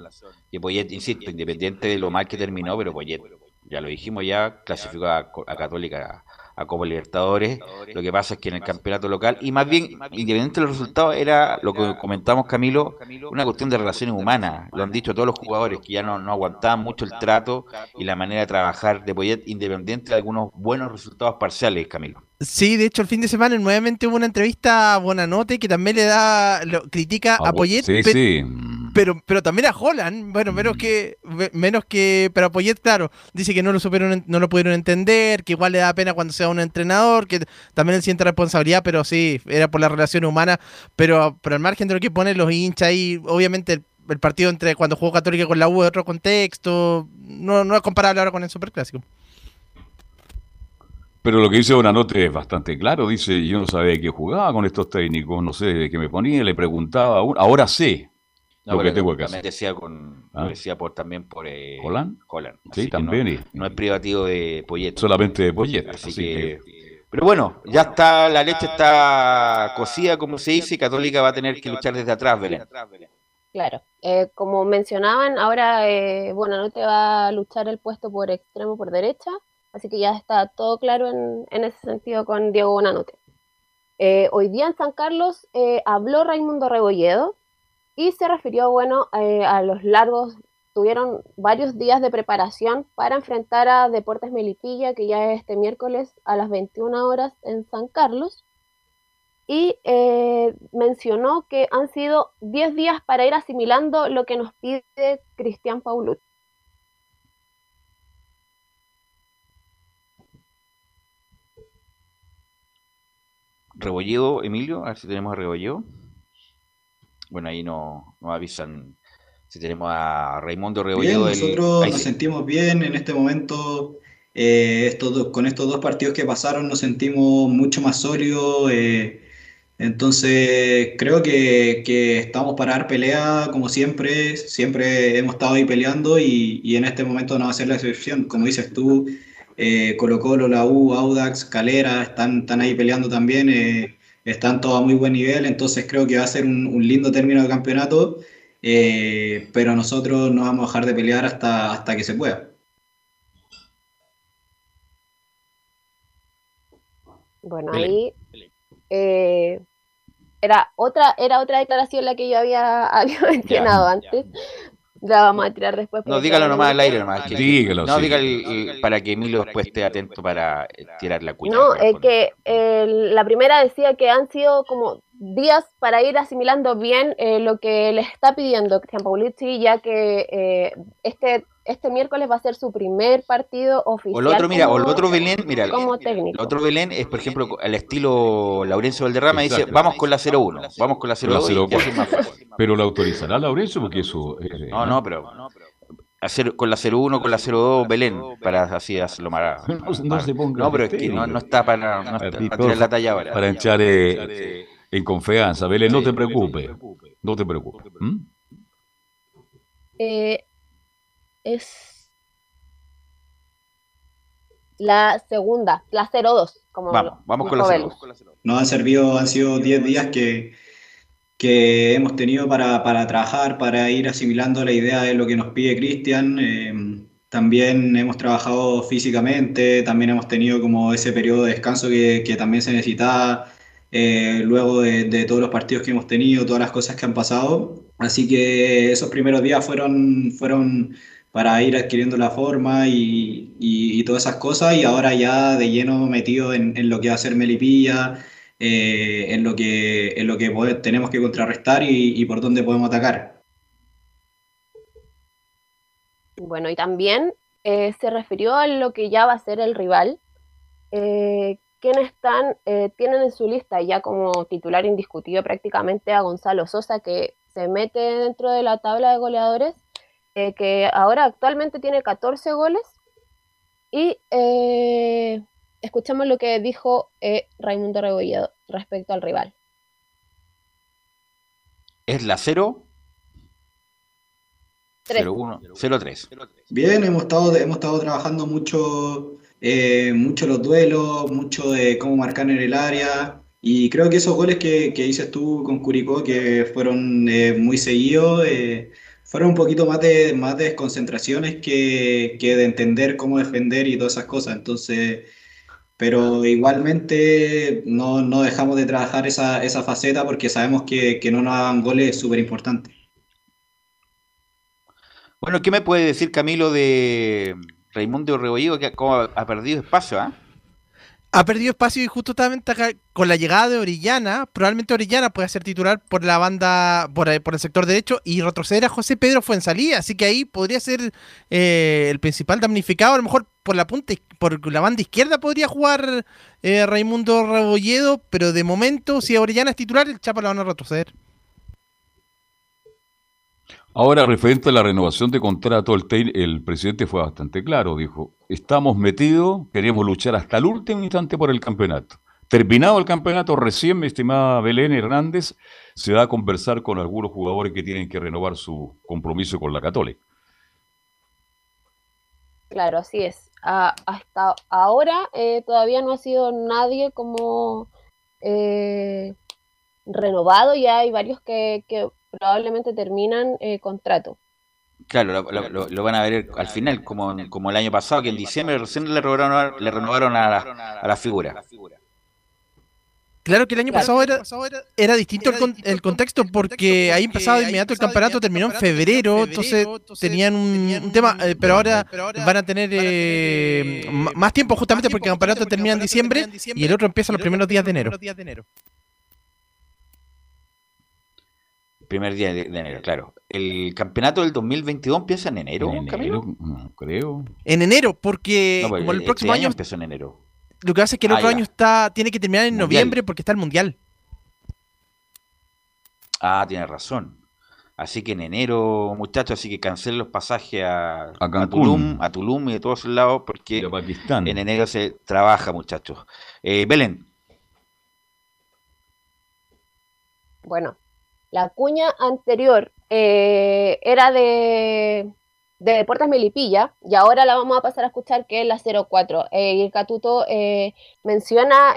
Y Poyet, insisto, independiente de lo mal que terminó, pero Poyet ya lo dijimos ya, clasificó a, Católica a, Copa Libertadores. Lo que pasa es que en el campeonato local, y más bien, independiente de los resultados, era lo que comentamos, Camilo, una cuestión de relaciones humanas. Lo han dicho todos los jugadores que ya no, no aguantaban mucho el trato y la manera de trabajar de Poyet, independiente de algunos buenos resultados parciales, Camilo. Sí, de hecho el fin de semana nuevamente hubo una entrevista a Bonanote que también le da, lo, critica a, Poyet. Sí, sí pero, pero también a Holland, bueno, menos que, menos que, pero Poyet, claro, dice que no lo supieron, no lo pudieron entender, que igual le da pena cuando sea un entrenador, que también él siente responsabilidad, pero sí, era por la relación humana, pero, pero al margen de lo que pone los hinchas ahí, obviamente el, partido entre cuando jugó Católica con la U es otro contexto, no, no es comparable ahora con el Superclásico. Pero lo que dice Bonanote es bastante claro. Dice, yo no sabía que jugaba con estos técnicos, no sé qué me ponía, le preguntaba, ahora sé. No, lo que tengo que hacer. decía, con, ¿Ah? decía por, también por eh, ¿Holland? Sí, también. No, es privativo de Poyet. Solamente de Poyet. Así, que, Pero bueno, ya está, la leche está cocida, como se dice, y Católica va a tener que luchar desde atrás, Belén. Claro, eh, como mencionaban, ahora, eh, bueno, no te va a luchar el puesto por extremo por derecha, así que ya está todo claro en, en ese sentido con Diego Bonanote. Eh, hoy día en San Carlos habló Raimundo Rebolledo, y se refirió, bueno, eh, a los largos, tuvieron varios días de preparación para enfrentar a Deportes Melipilla, que ya es este miércoles a las 21 horas en San Carlos, y eh, mencionó que han sido 10 días para ir asimilando lo que nos pide Cristian Paulut. Rebolledo, Emilio, a ver si tenemos a. Bueno, ahí nos avisan si tenemos a Raimundo Rebolledo. nosotros nos sentimos bien en este momento. Eh, estos con estos dos partidos que pasaron nos sentimos mucho más sólidos. Eh, entonces creo que, que, estamos para dar pelea como siempre. Siempre hemos estado ahí peleando y, y, en este momento no va a ser la excepción. Como dices tú, eh, Colo Colo, la U, Audax, Calera, están, están ahí peleando también, eh, están todos a muy buen nivel, entonces creo que va a ser un, un lindo término de campeonato, eh, pero nosotros no vamos a dejar de pelear hasta, hasta que se pueda. Bueno, ahí eh, era otra era otra declaración la que yo había, había mencionado antes. La vamos a tirar después. No, dígalo nomás no al me aire nomás. que- Dígalo, No, sí. dígalo el- el- para que Emilio después esté atento para eh, tirar la cuña. No, es que eh, la primera decía que han sido como días para ir asimilando bien eh, lo que les está pidiendo Cristian Paulucci, ya que eh, este este miércoles va a ser su primer partido oficial. O lo otro, mira, o lo otro Belén, mira, como técnico. Lo otro Belén es, por ejemplo, al estilo Laurencio Valderrama, dice, Exacto. vamos con la 0-1, vamos con la Con la 0-2 y 0-4. ya es más fácil. Pero la autorizará Laurencio porque eso. eh, No, no, pero hacer con la 0-1, con la 0-2 Belén, para así hacerlo más. No, no se ponga No, pero es que no, no está para, no está para tirar la talla ahora. Para echar eh, en confianza. Belén, no te preocupes. No te preocupes. ¿Mm? Eh, es la segunda, la 02, como Vamos, lo vamos con dijo la Velus. Nos han servido, han sido 10 días que, que hemos tenido para, para trabajar, para ir asimilando la idea de lo que nos pide Cristian. Eh, también hemos trabajado físicamente, también hemos tenido como ese periodo de descanso que, que también se necesitaba eh, luego de, de todos los partidos que hemos tenido, todas las cosas que han pasado. Así que esos primeros días fueron, fueron para ir adquiriendo la forma y, y- todas esas cosas y ahora ya de lleno metido en, en lo que va a ser Melipilla, eh, en lo que, en lo que tenemos que contrarrestar y, y por dónde podemos atacar. Bueno, y también eh, se refirió a lo que ya va a ser el rival. Eh, quienes están, eh, tienen en su lista ya como titular indiscutido prácticamente a Gonzalo Sosa, que se mete dentro de la tabla de goleadores, eh, que ahora actualmente tiene 14 goles. Y eh, escuchamos lo que dijo eh, Raimundo Rebolledo respecto al rival. Es la 0 Tres. 01 03. Bien, hemos estado, hemos estado trabajando mucho, eh, mucho los duelos, mucho de cómo marcar en el área. Y creo que esos goles que, que dices tú con Curicó, que fueron eh, muy seguidos, eh, fueron un poquito más de, más de desconcentraciones que, que de entender cómo defender y todas esas cosas. Entonces, pero igualmente no, no dejamos de trabajar esa, esa faceta porque sabemos que, que no nos hagan goles es súper importante. Bueno, ¿qué me puede decir Camilo de Raimundo Rebollido que ha perdido espacio? ah? Ha perdido espacio y justamente acá, con la llegada de Orellana, probablemente Orellana pueda ser titular por la banda, por, el- por el sector derecho y retroceder a José Pedro Fuensalía, así que ahí podría ser eh, el principal damnificado, a lo mejor por la punta, por la banda izquierda podría jugar eh, Raimundo Rebolledo, pero de momento si Orellana es titular, el Chapa la van a retroceder. Ahora, referente a la renovación de contrato, el, el presidente fue bastante claro. Dijo, estamos metidos, queremos luchar hasta el último instante por el campeonato. Terminado el campeonato, recién, mi estimada Belén Hernández, se va a conversar con algunos jugadores que tienen que renovar su compromiso con la Católica. Claro, así es. Hasta ahora eh, todavía no ha sido nadie como eh, renovado, ya hay varios que probablemente terminan eh, contrato. Claro, lo, lo- lo- lo van a ver al final, como, como el año pasado, que en diciembre recién le renovaron, le renovaron a, la, a la figura. Claro que el año pasado era, era distinto el, con- el contexto porque ahí empezado de inmediato el campeonato terminó en febrero, entonces tenían un, un tema, eh, pero ahora van a tener eh, más tiempo justamente porque el campeonato termina en diciembre y el otro empieza los primeros días de enero. Primer día de, de enero, claro. El campeonato del 2022 empieza en enero, En Camilo. enero, no creo. En enero, porque No, pues, como el este próximo año, empezó en enero. lo que pasa es que el Ah, otro ya. año está tiene que terminar en Mundial. noviembre porque está el mundial. Ah, tiene razón. Así que en enero, muchachos, así que cancelen los pasajes a, a Cancún. Tulum, a Tulum y de todos lados, porque en enero se trabaja, muchachos. Eh, Belén, Bueno, la cuña anterior eh, era de de Deportes Melipilla, y ahora la vamos a pasar a escuchar, que es la 04. Eh, y el Catuto eh, menciona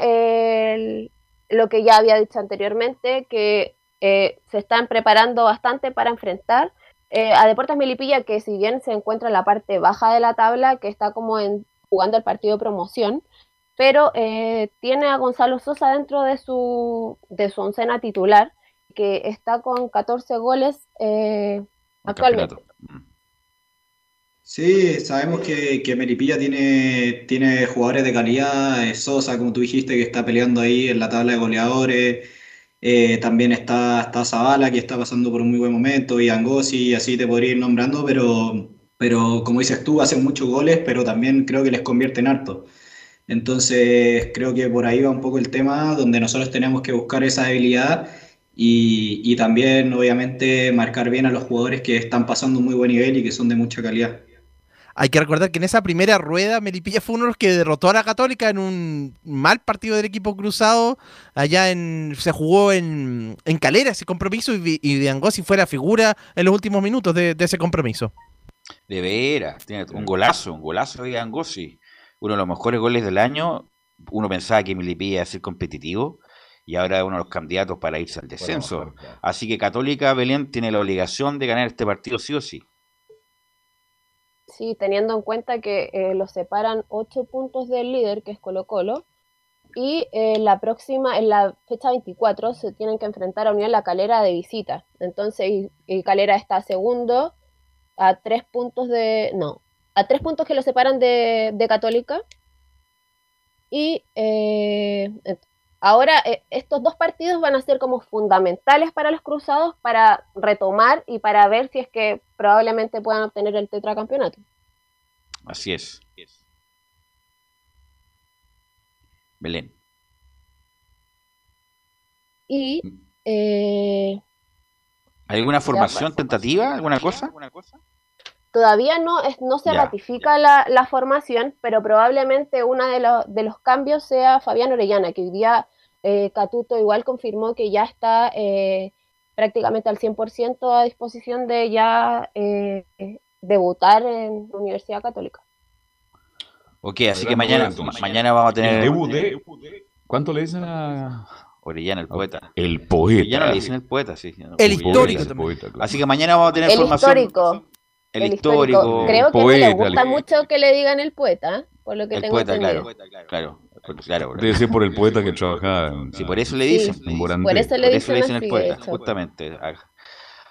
lo que ya había dicho anteriormente, que eh, se están preparando bastante para enfrentar a Deportes Melipilla, que si bien se encuentra en la parte baja de la tabla, que está como en, jugando el partido de promoción, pero tiene a Gonzalo Sosa dentro de su, de su oncena titular, que está con 14 goles actualmente. Sí, sabemos que, que Melipilla tiene, tiene jugadores de calidad, eh, Sosa, como tú dijiste, que está peleando ahí en la tabla de goleadores, eh, también está, está Zavala, que está pasando por un muy buen momento, y Angosi, y así te podría ir nombrando, pero, pero como dices tú, hacen muchos goles, pero también creo que les convierte en harto. Entonces, creo que por ahí va un poco el tema, donde nosotros tenemos que buscar esa debilidad y, y también, obviamente, marcar bien a los jugadores que están pasando un muy buen nivel y que son de mucha calidad. Hay que recordar que en esa primera rueda Melipilla fue uno de los que derrotó a la Católica en un mal partido del equipo cruzado. Allá en se jugó en, en Calera ese compromiso y, y De Angosi fue la figura en los últimos minutos de, ese compromiso. De veras, tiene un golazo, un golazo de Angosi. Uno de los mejores goles del año. Uno pensaba que Melipilla iba a ser competitivo y ahora es uno de los candidatos para irse al descenso. Así que Católica Belén tiene la obligación de ganar este partido sí o sí. Sí, teniendo en cuenta que eh, los separan ocho puntos del líder, que es Colo Colo, y eh, la próxima, en la fecha 24, se tienen que enfrentar a Unión La Calera de visita. Entonces, y, Calera está segundo a tres puntos de. No, a tres puntos que lo separan de, Católica. Y eh, ahora estos dos partidos van a ser como fundamentales para los cruzados para retomar y para ver si es que probablemente puedan obtener el tetracampeonato. Así es. Belén. Y. Eh, ¿Alguna formación tentativa? ¿Alguna cosa? Todavía no, no se ratifica la, formación, pero probablemente uno de, de, los cambios sea Fabián Orellana, que hoy día eh, Catuto igual confirmó que ya está eh, prácticamente al 100% a disposición de ya eh, debutar en la Universidad Católica. Ok, así que mañana, mañana vamos a tener... El debut de... ¿Cuánto le dicen a...? Orellana, el poeta. El poeta. Orellana le dicen el poeta, sí. El histórico Así que mañana vamos a tener el formación... Histórico. El, histórico. Creo que poeta, le gusta mucho que le digan el poeta, por lo que el tengo poeta, entendido. Claro, claro. Claro, Debe ser por el poeta que trabajaba. En, sí, por eso le dicen. Sí, por eso le dicen, le dicen el poeta, justamente.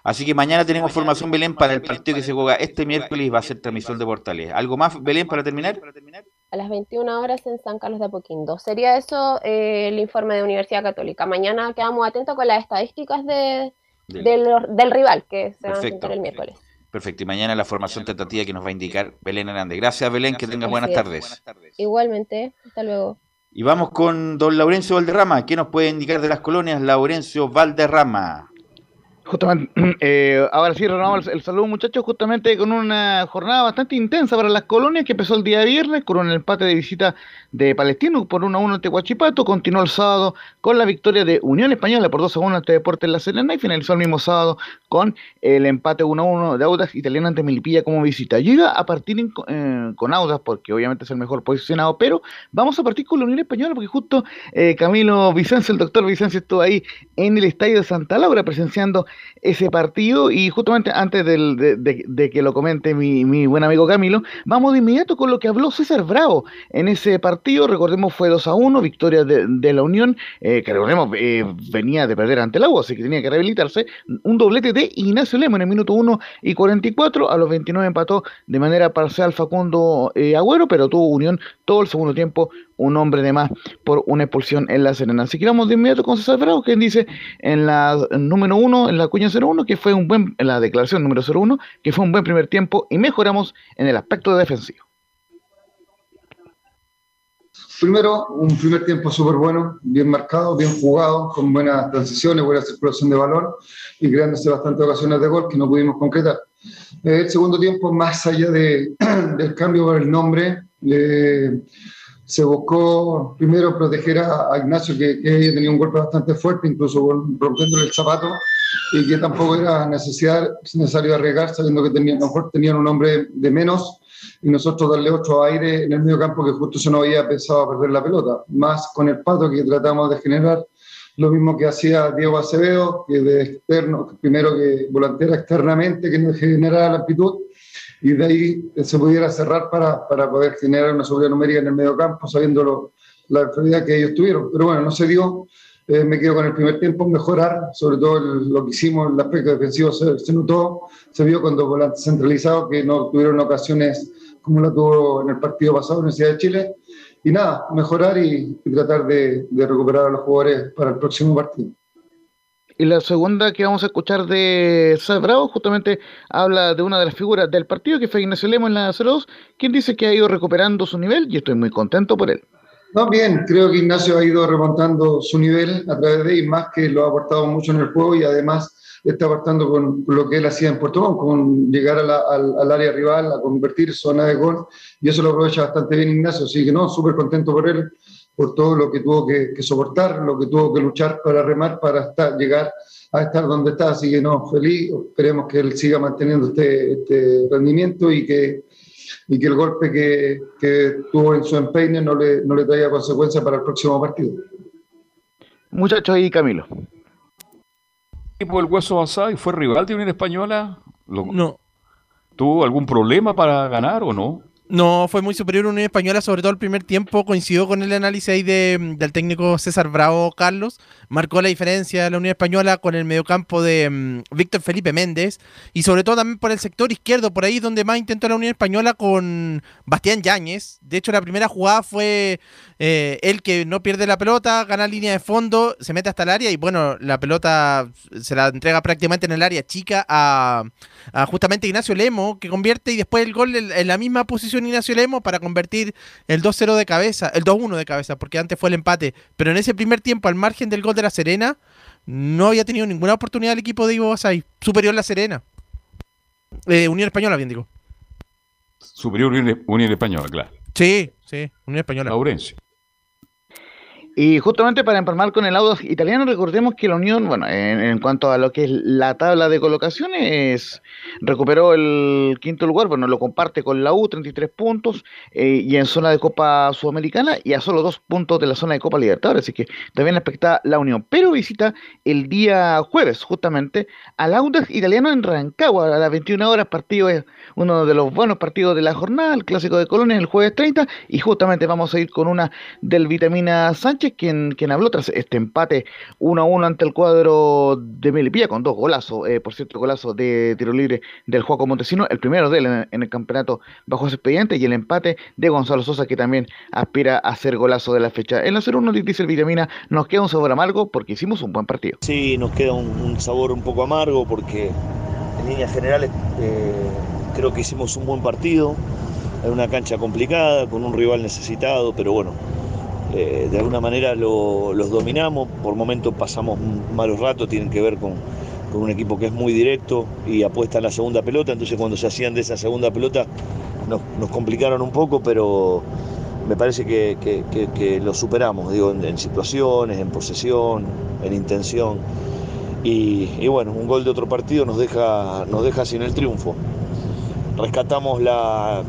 Así que mañana tenemos formación Belén para el partido que se juega este miércoles va a ser transmisión de portales. ¿Algo más, Belén, para terminar? A las 21 horas en San Carlos de Apoquindo. Sería eso eh, el informe de Universidad Católica. Mañana quedamos atentos con las estadísticas de, del, rival que se va a presentar el miércoles. Perfecto. Y mañana la formación tentativa que nos va a indicar Belén Hernández. Gracias, Belén. Que tengas buenas tardes. Igualmente. Hasta luego. Y vamos con don Laurencio Valderrama. ¿Qué nos puede indicar de las colonias? Laurencio Valderrama. Justamente, eh, ahora sí, renovamos el, saludo muchachos, justamente con una jornada bastante intensa para las colonias que empezó el día viernes con un empate de visita de Palestino por 1 a 1 ante Huachipato, continuó el sábado con la victoria de Unión Española por 2 a 1 ante Deportes La Serena y finalizó el mismo sábado con el empate 1 a 1 de Audas Italiana ante Milipilla como visita. Llega a partir eh, con Audas porque obviamente es el mejor posicionado, pero vamos a partir con la Unión Española porque justo eh, Camilo Vicencio, el doctor Vicencio estuvo ahí en el estadio de Santa Laura presenciando ese partido y justamente antes de, que lo comente mi, mi, buen amigo Camilo, vamos de inmediato con lo que habló César Bravo en ese partido, recordemos fue 2 a 1, victoria de, la Unión, eh, que recordemos eh, venía de perder ante el agua, así que tenía que rehabilitarse, un doblete de Ignacio Lemo en el minuto 1 y 44, a los 29 empató de manera parcial Facundo eh, Agüero, pero tuvo Unión todo el segundo tiempo un hombre de más por una expulsión en la Serena. Así que vamos de inmediato con César Bravo, quien dice en la número uno, en la cuña 01, que fue un buen, en la declaración número 01, que fue un buen primer tiempo y mejoramos en el aspecto defensivo. Primero, un primer tiempo súper bueno, bien marcado, bien jugado, con buenas transiciones, buena circulación de balón y creándose bastantes ocasiones de gol que no pudimos concretar. El segundo tiempo, más allá de, del cambio por nombre, eh, se buscó primero proteger a, Ignacio, que, que, tenía un golpe bastante fuerte, incluso rompiéndole el zapato, y que tampoco era necesidad, necesario arriesgar sabiendo que tenían, a lo mejor tenían un hombre de menos y nosotros darle otro aire en el medio campo que justo se nos había pensado perder la pelota, más con el pato que tratamos de generar, lo mismo que hacía Diego Acevedo, que de externo, primero que volantera externamente, que nos generara la amplitud, y de ahí se pudiera cerrar para, para poder generar una seguridad numérica en el medio campo, sabiendo la enfermedad que ellos tuvieron. Pero bueno, no se dio, eh, me quedo con el primer tiempo, mejorar, sobre todo lo que hicimos, el aspecto defensivo se, se notó, se vio cuando volante centralizado que no tuvieron ocasiones como la tuvo en el partido pasado, Universidad de Chile. Y nada, mejorar y, y tratar de, de, recuperar a los jugadores para el próximo partido. Y la segunda que vamos a escuchar de Sal Bravo justamente habla de una de las figuras del partido, que fue Ignacio Lemo en la 02, quien dice que ha ido recuperando su nivel y estoy muy contento por él. No, bien, creo que Ignacio ha ido remontando su nivel a través de y más que lo ha aportado mucho en el juego y además está aportando con lo que él hacía en Puerto Montt, con llegar a la, al, al, área rival, a convertir zona de gol, y eso lo aprovecha bastante bien Ignacio, así que no, súper contento por él, por todo lo que tuvo que, que, soportar, lo que tuvo que luchar para remar, para estar, llegar a estar donde está, así que no, feliz, esperemos que él siga manteniendo este, este rendimiento y que, y que el golpe que, que, tuvo en su empeine no le, no le traiga consecuencias para el próximo partido. Muchachos y Camilo equipo del Hueso Basá y fue rival de Unión Española? Lo, no. ¿Tuvo algún problema para ganar o no? No, fue muy superior Unión Española, sobre todo el primer tiempo. Coincidió con el análisis ahí de, del técnico César Bravo Carlos. Marcó la diferencia la Unión Española con el mediocampo de um, Víctor Felipe Méndez. Y sobre todo también por el sector izquierdo, por ahí donde más intentó la Unión Española con Bastián Yáñez. De hecho, la primera jugada fue eh, él que no pierde la pelota, gana línea de fondo, se mete hasta el área y bueno, la pelota se la entrega prácticamente en el área chica a, a justamente Ignacio Lemo, que convierte y después el gol en, en la misma posición Ignacio Lemo para convertir el 2-0 de cabeza, el 2-1 de cabeza, porque antes fue el empate. Pero en ese primer tiempo, al margen del gol de la Serena, no había tenido ninguna oportunidad el equipo de Ivo Basay. Superior la Serena. Eh, Unión Española, bien digo. Superior Unión, Unión Española, claro. Sí, sí, Unión Española. Laurencio. Y justamente para empalmar con el Audax italiano, recordemos que la Unión, bueno, en, en, cuanto a lo que es la tabla de colocaciones, recuperó el quinto lugar, bueno, lo comparte con la U, 33 puntos, eh, y en zona de Copa Sudamericana, y a solo dos puntos de la zona de Copa Libertadores, así que también expecta la Unión. Pero visita el día jueves, justamente, al Audax italiano en Rancagua, a las 21 horas, partido es uno de los buenos partidos de la jornada, el clásico de Colonia, el jueves 30, y justamente vamos a ir con una del Vitamina Sánchez, quien, habló tras este empate 1 a 1 ante el cuadro de Melipilla con dos golazos, eh, por cierto, golazo de tiro libre del Juaco Montesino, el primero de él en, el campeonato bajo ese expediente y el empate de Gonzalo Sosa que también aspira a ser golazo de la fecha. En la 0-1 dice el Vitamina, nos queda un sabor amargo porque hicimos un buen partido. Sí, nos queda un, un sabor un poco amargo porque en líneas generales eh, creo que hicimos un buen partido. En una cancha complicada, con un rival necesitado, pero bueno, eh, de alguna manera lo, los dominamos, por momentos pasamos malos ratos, tienen que ver con, con, un equipo que es muy directo y apuesta en la segunda pelota, entonces cuando se hacían de esa segunda pelota nos, nos complicaron un poco, pero me parece que, que, que, que lo superamos, digo, en, en, situaciones, en posesión, en intención. Y, y, bueno, un gol de otro partido nos deja, nos deja sin el triunfo. Rescatamos la,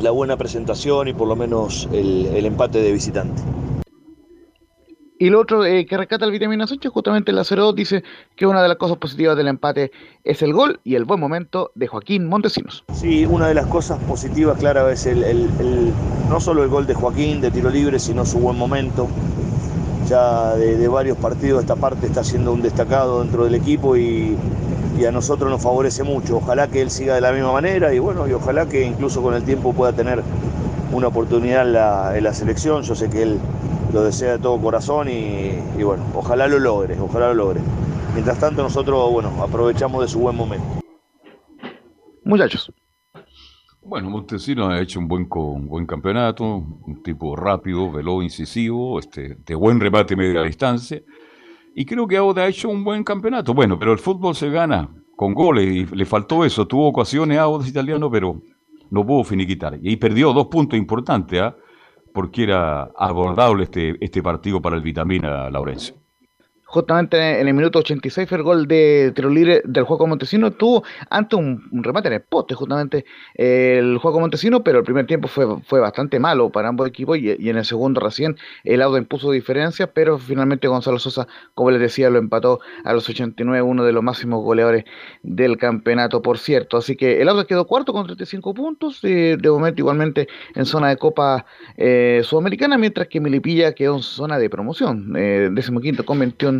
la buena presentación y por lo menos el, el empate de visitante. Y lo otro eh, que rescata el Vitamina Sánchez, justamente la 0 dice que una de las cosas positivas del empate es el gol y el buen momento de Joaquín Montesinos. Sí, una de las cosas positivas, claro, es el, el, el no solo el gol de Joaquín de tiro libre, sino su buen momento. Ya de, de varios partidos esta parte está siendo un destacado dentro del equipo y, y a nosotros nos favorece mucho. Ojalá que él siga de la misma manera y bueno, y ojalá que incluso con el tiempo pueda tener una oportunidad en la, en la selección. Yo sé que él lo desea de todo corazón y, y, bueno, ojalá lo logre, ojalá lo logre. Mientras tanto nosotros, bueno, aprovechamos de su buen momento. Muchachos. Bueno, Montesino ha hecho un buen, un buen campeonato, un tipo rápido, veloz, incisivo, este, de buen remate media distancia. Y creo que ahora ha hecho un buen campeonato. Bueno, pero el fútbol se gana con goles y le faltó eso. Tuvo ocasiones a Audax italiano, pero no pudo finiquitar. Y perdió dos puntos importantes, ¿eh? porque era abordable este, este partido para el Vitamina Laurencio. Justamente en el minuto 86 fue el gol de tiro libre del juego Montesino, tuvo ante un, remate en el poste justamente el juego Montesino, pero el primer tiempo fue, fue bastante malo para ambos equipos y, en el segundo recién el Auda impuso diferencias, pero finalmente Gonzalo Sosa, como les decía, lo empató a los 89, uno de los máximos goleadores del campeonato, por cierto. Así que el Auda quedó cuarto con 35 puntos, eh, de momento igualmente en zona de Copa eh, Sudamericana, mientras que Milipilla quedó en zona de promoción, eh, décimo quinto con 21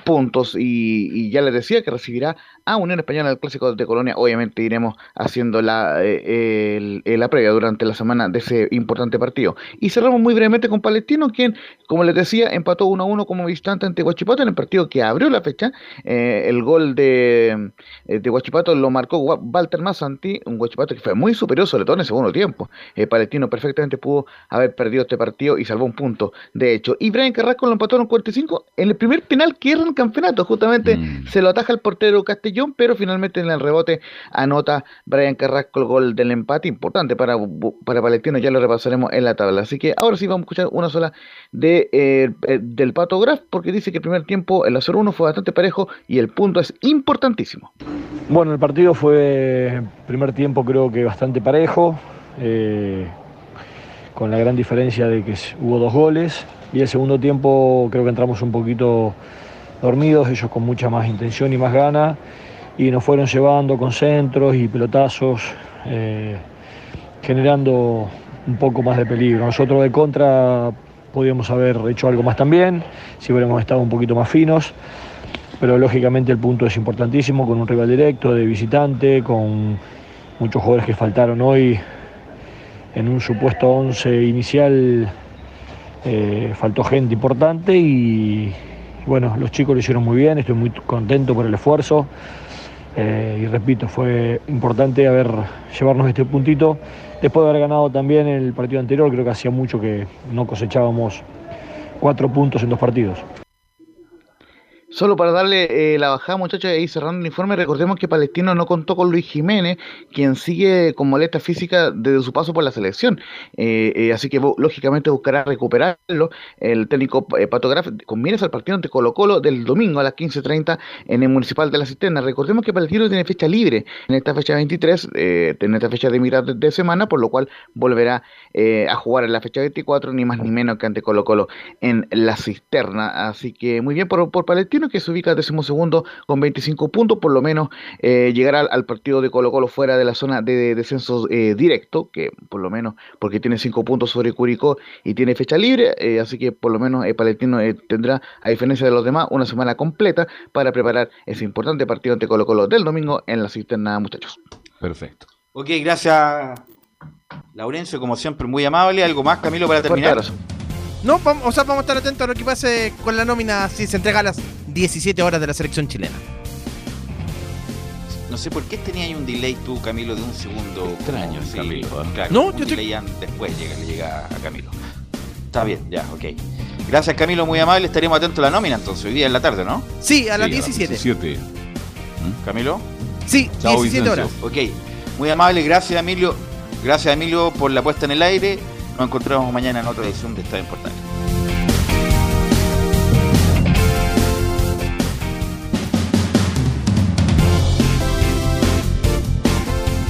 puntos y, ya les decía que recibirá a Unión Española del Clásico de Colonia. Obviamente iremos haciendo la, eh, la previa durante la semana de ese importante partido. Y cerramos muy brevemente con Palestino, quien, como les decía, empató 1 a 1 como visitante ante Huachipato en el partido que abrió la fecha. Eh, el gol de, eh, de Huachipato lo marcó Walter Mazzanti, un Huachipato que fue muy superior, sobre todo en el segundo tiempo. Palestino perfectamente pudo haber perdido este partido y salvó un punto, de hecho. Y Brian Carrasco lo empató en 45 en el primer penal que era campeonato. Justamente mm. se lo ataja el portero Castellón, pero finalmente en el rebote anota Brian Carrasco el gol del empate. Importante para, para Palestino, ya lo repasaremos en la tabla. Así que ahora sí vamos a escuchar una sola de, eh, eh, del Pato Graf, porque dice que el primer tiempo, el 0-1 fue bastante parejo y el punto es importantísimo. Bueno, el partido fue, primer tiempo creo que bastante parejo. Eh, con la gran diferencia de que hubo dos goles y el segundo tiempo creo que entramos un poquito dormidos, ellos con mucha más intención y más gana, y nos fueron llevando con centros y pelotazos, eh, generando un poco más de peligro. Nosotros de contra podíamos haber hecho algo más también, si hubiéramos estado un poquito más finos, pero lógicamente el punto es importantísimo, con un rival directo, de visitante, con muchos jugadores que faltaron hoy en un supuesto 11 inicial. Eh, faltó gente importante y, bueno, los chicos lo hicieron muy bien, estoy muy contento por el esfuerzo. Eh, y repito, fue importante haber llevarnos este puntito. Después de haber ganado también el partido anterior, creo que hacía mucho que no cosechábamos cuatro puntos en dos partidos. Solo para darle eh, la bajada, muchachos, ahí cerrando el informe, recordemos que Palestino no contó con Luis Jiménez, quien sigue con molestia física desde su paso por la selección. Eh, eh, así que lógicamente buscará recuperarlo el técnico Patograf con miras al partido ante Colo Colo del domingo a las 15.30 en el Municipal de la Cisterna. Recordemos que Palestino tiene fecha libre en esta fecha 23, en esta fecha de mitad de, semana, por lo cual volverá a jugar en la fecha 24, ni más ni menos que ante Colo Colo en la Cisterna. Así que muy bien por, por Palestino que se ubica segundo con 25 puntos, por lo menos eh, llegará al, partido de Colo Colo fuera de la zona de, descenso eh, directo, que por lo menos porque tiene 5 puntos sobre Curicó y tiene fecha libre, eh, así que por lo menos el Palestino tendrá, a diferencia de los demás, una semana completa para preparar ese importante partido ante Colo Colo del domingo en la cisterna, muchachos. Perfecto. Ok, gracias Laurencio, como siempre, muy amable. ¿Algo más, Camilo, para terminar? No, vamos, o sea, vamos a estar atentos a lo que pase con la nómina si se entrega a las 17 horas de la selección chilena. No sé por qué tenía ahí un delay tú, Camilo, de un segundo. Extraño, sí, Camilo. Claro, no, yo delay después llega, le llega a Camilo. Está bien, ya, ok. Gracias, Camilo, muy amable. Estaremos atentos a la nómina entonces, hoy día en la tarde, ¿no? Sí, a las 17. 17. ¿Mm? ¿Camilo? Sí, 17 horas. Ok, muy amable, gracias, Emilio. Gracias, Emilio, por la puesta en el aire. Nos encontramos mañana en otra edición de Estadio Portal.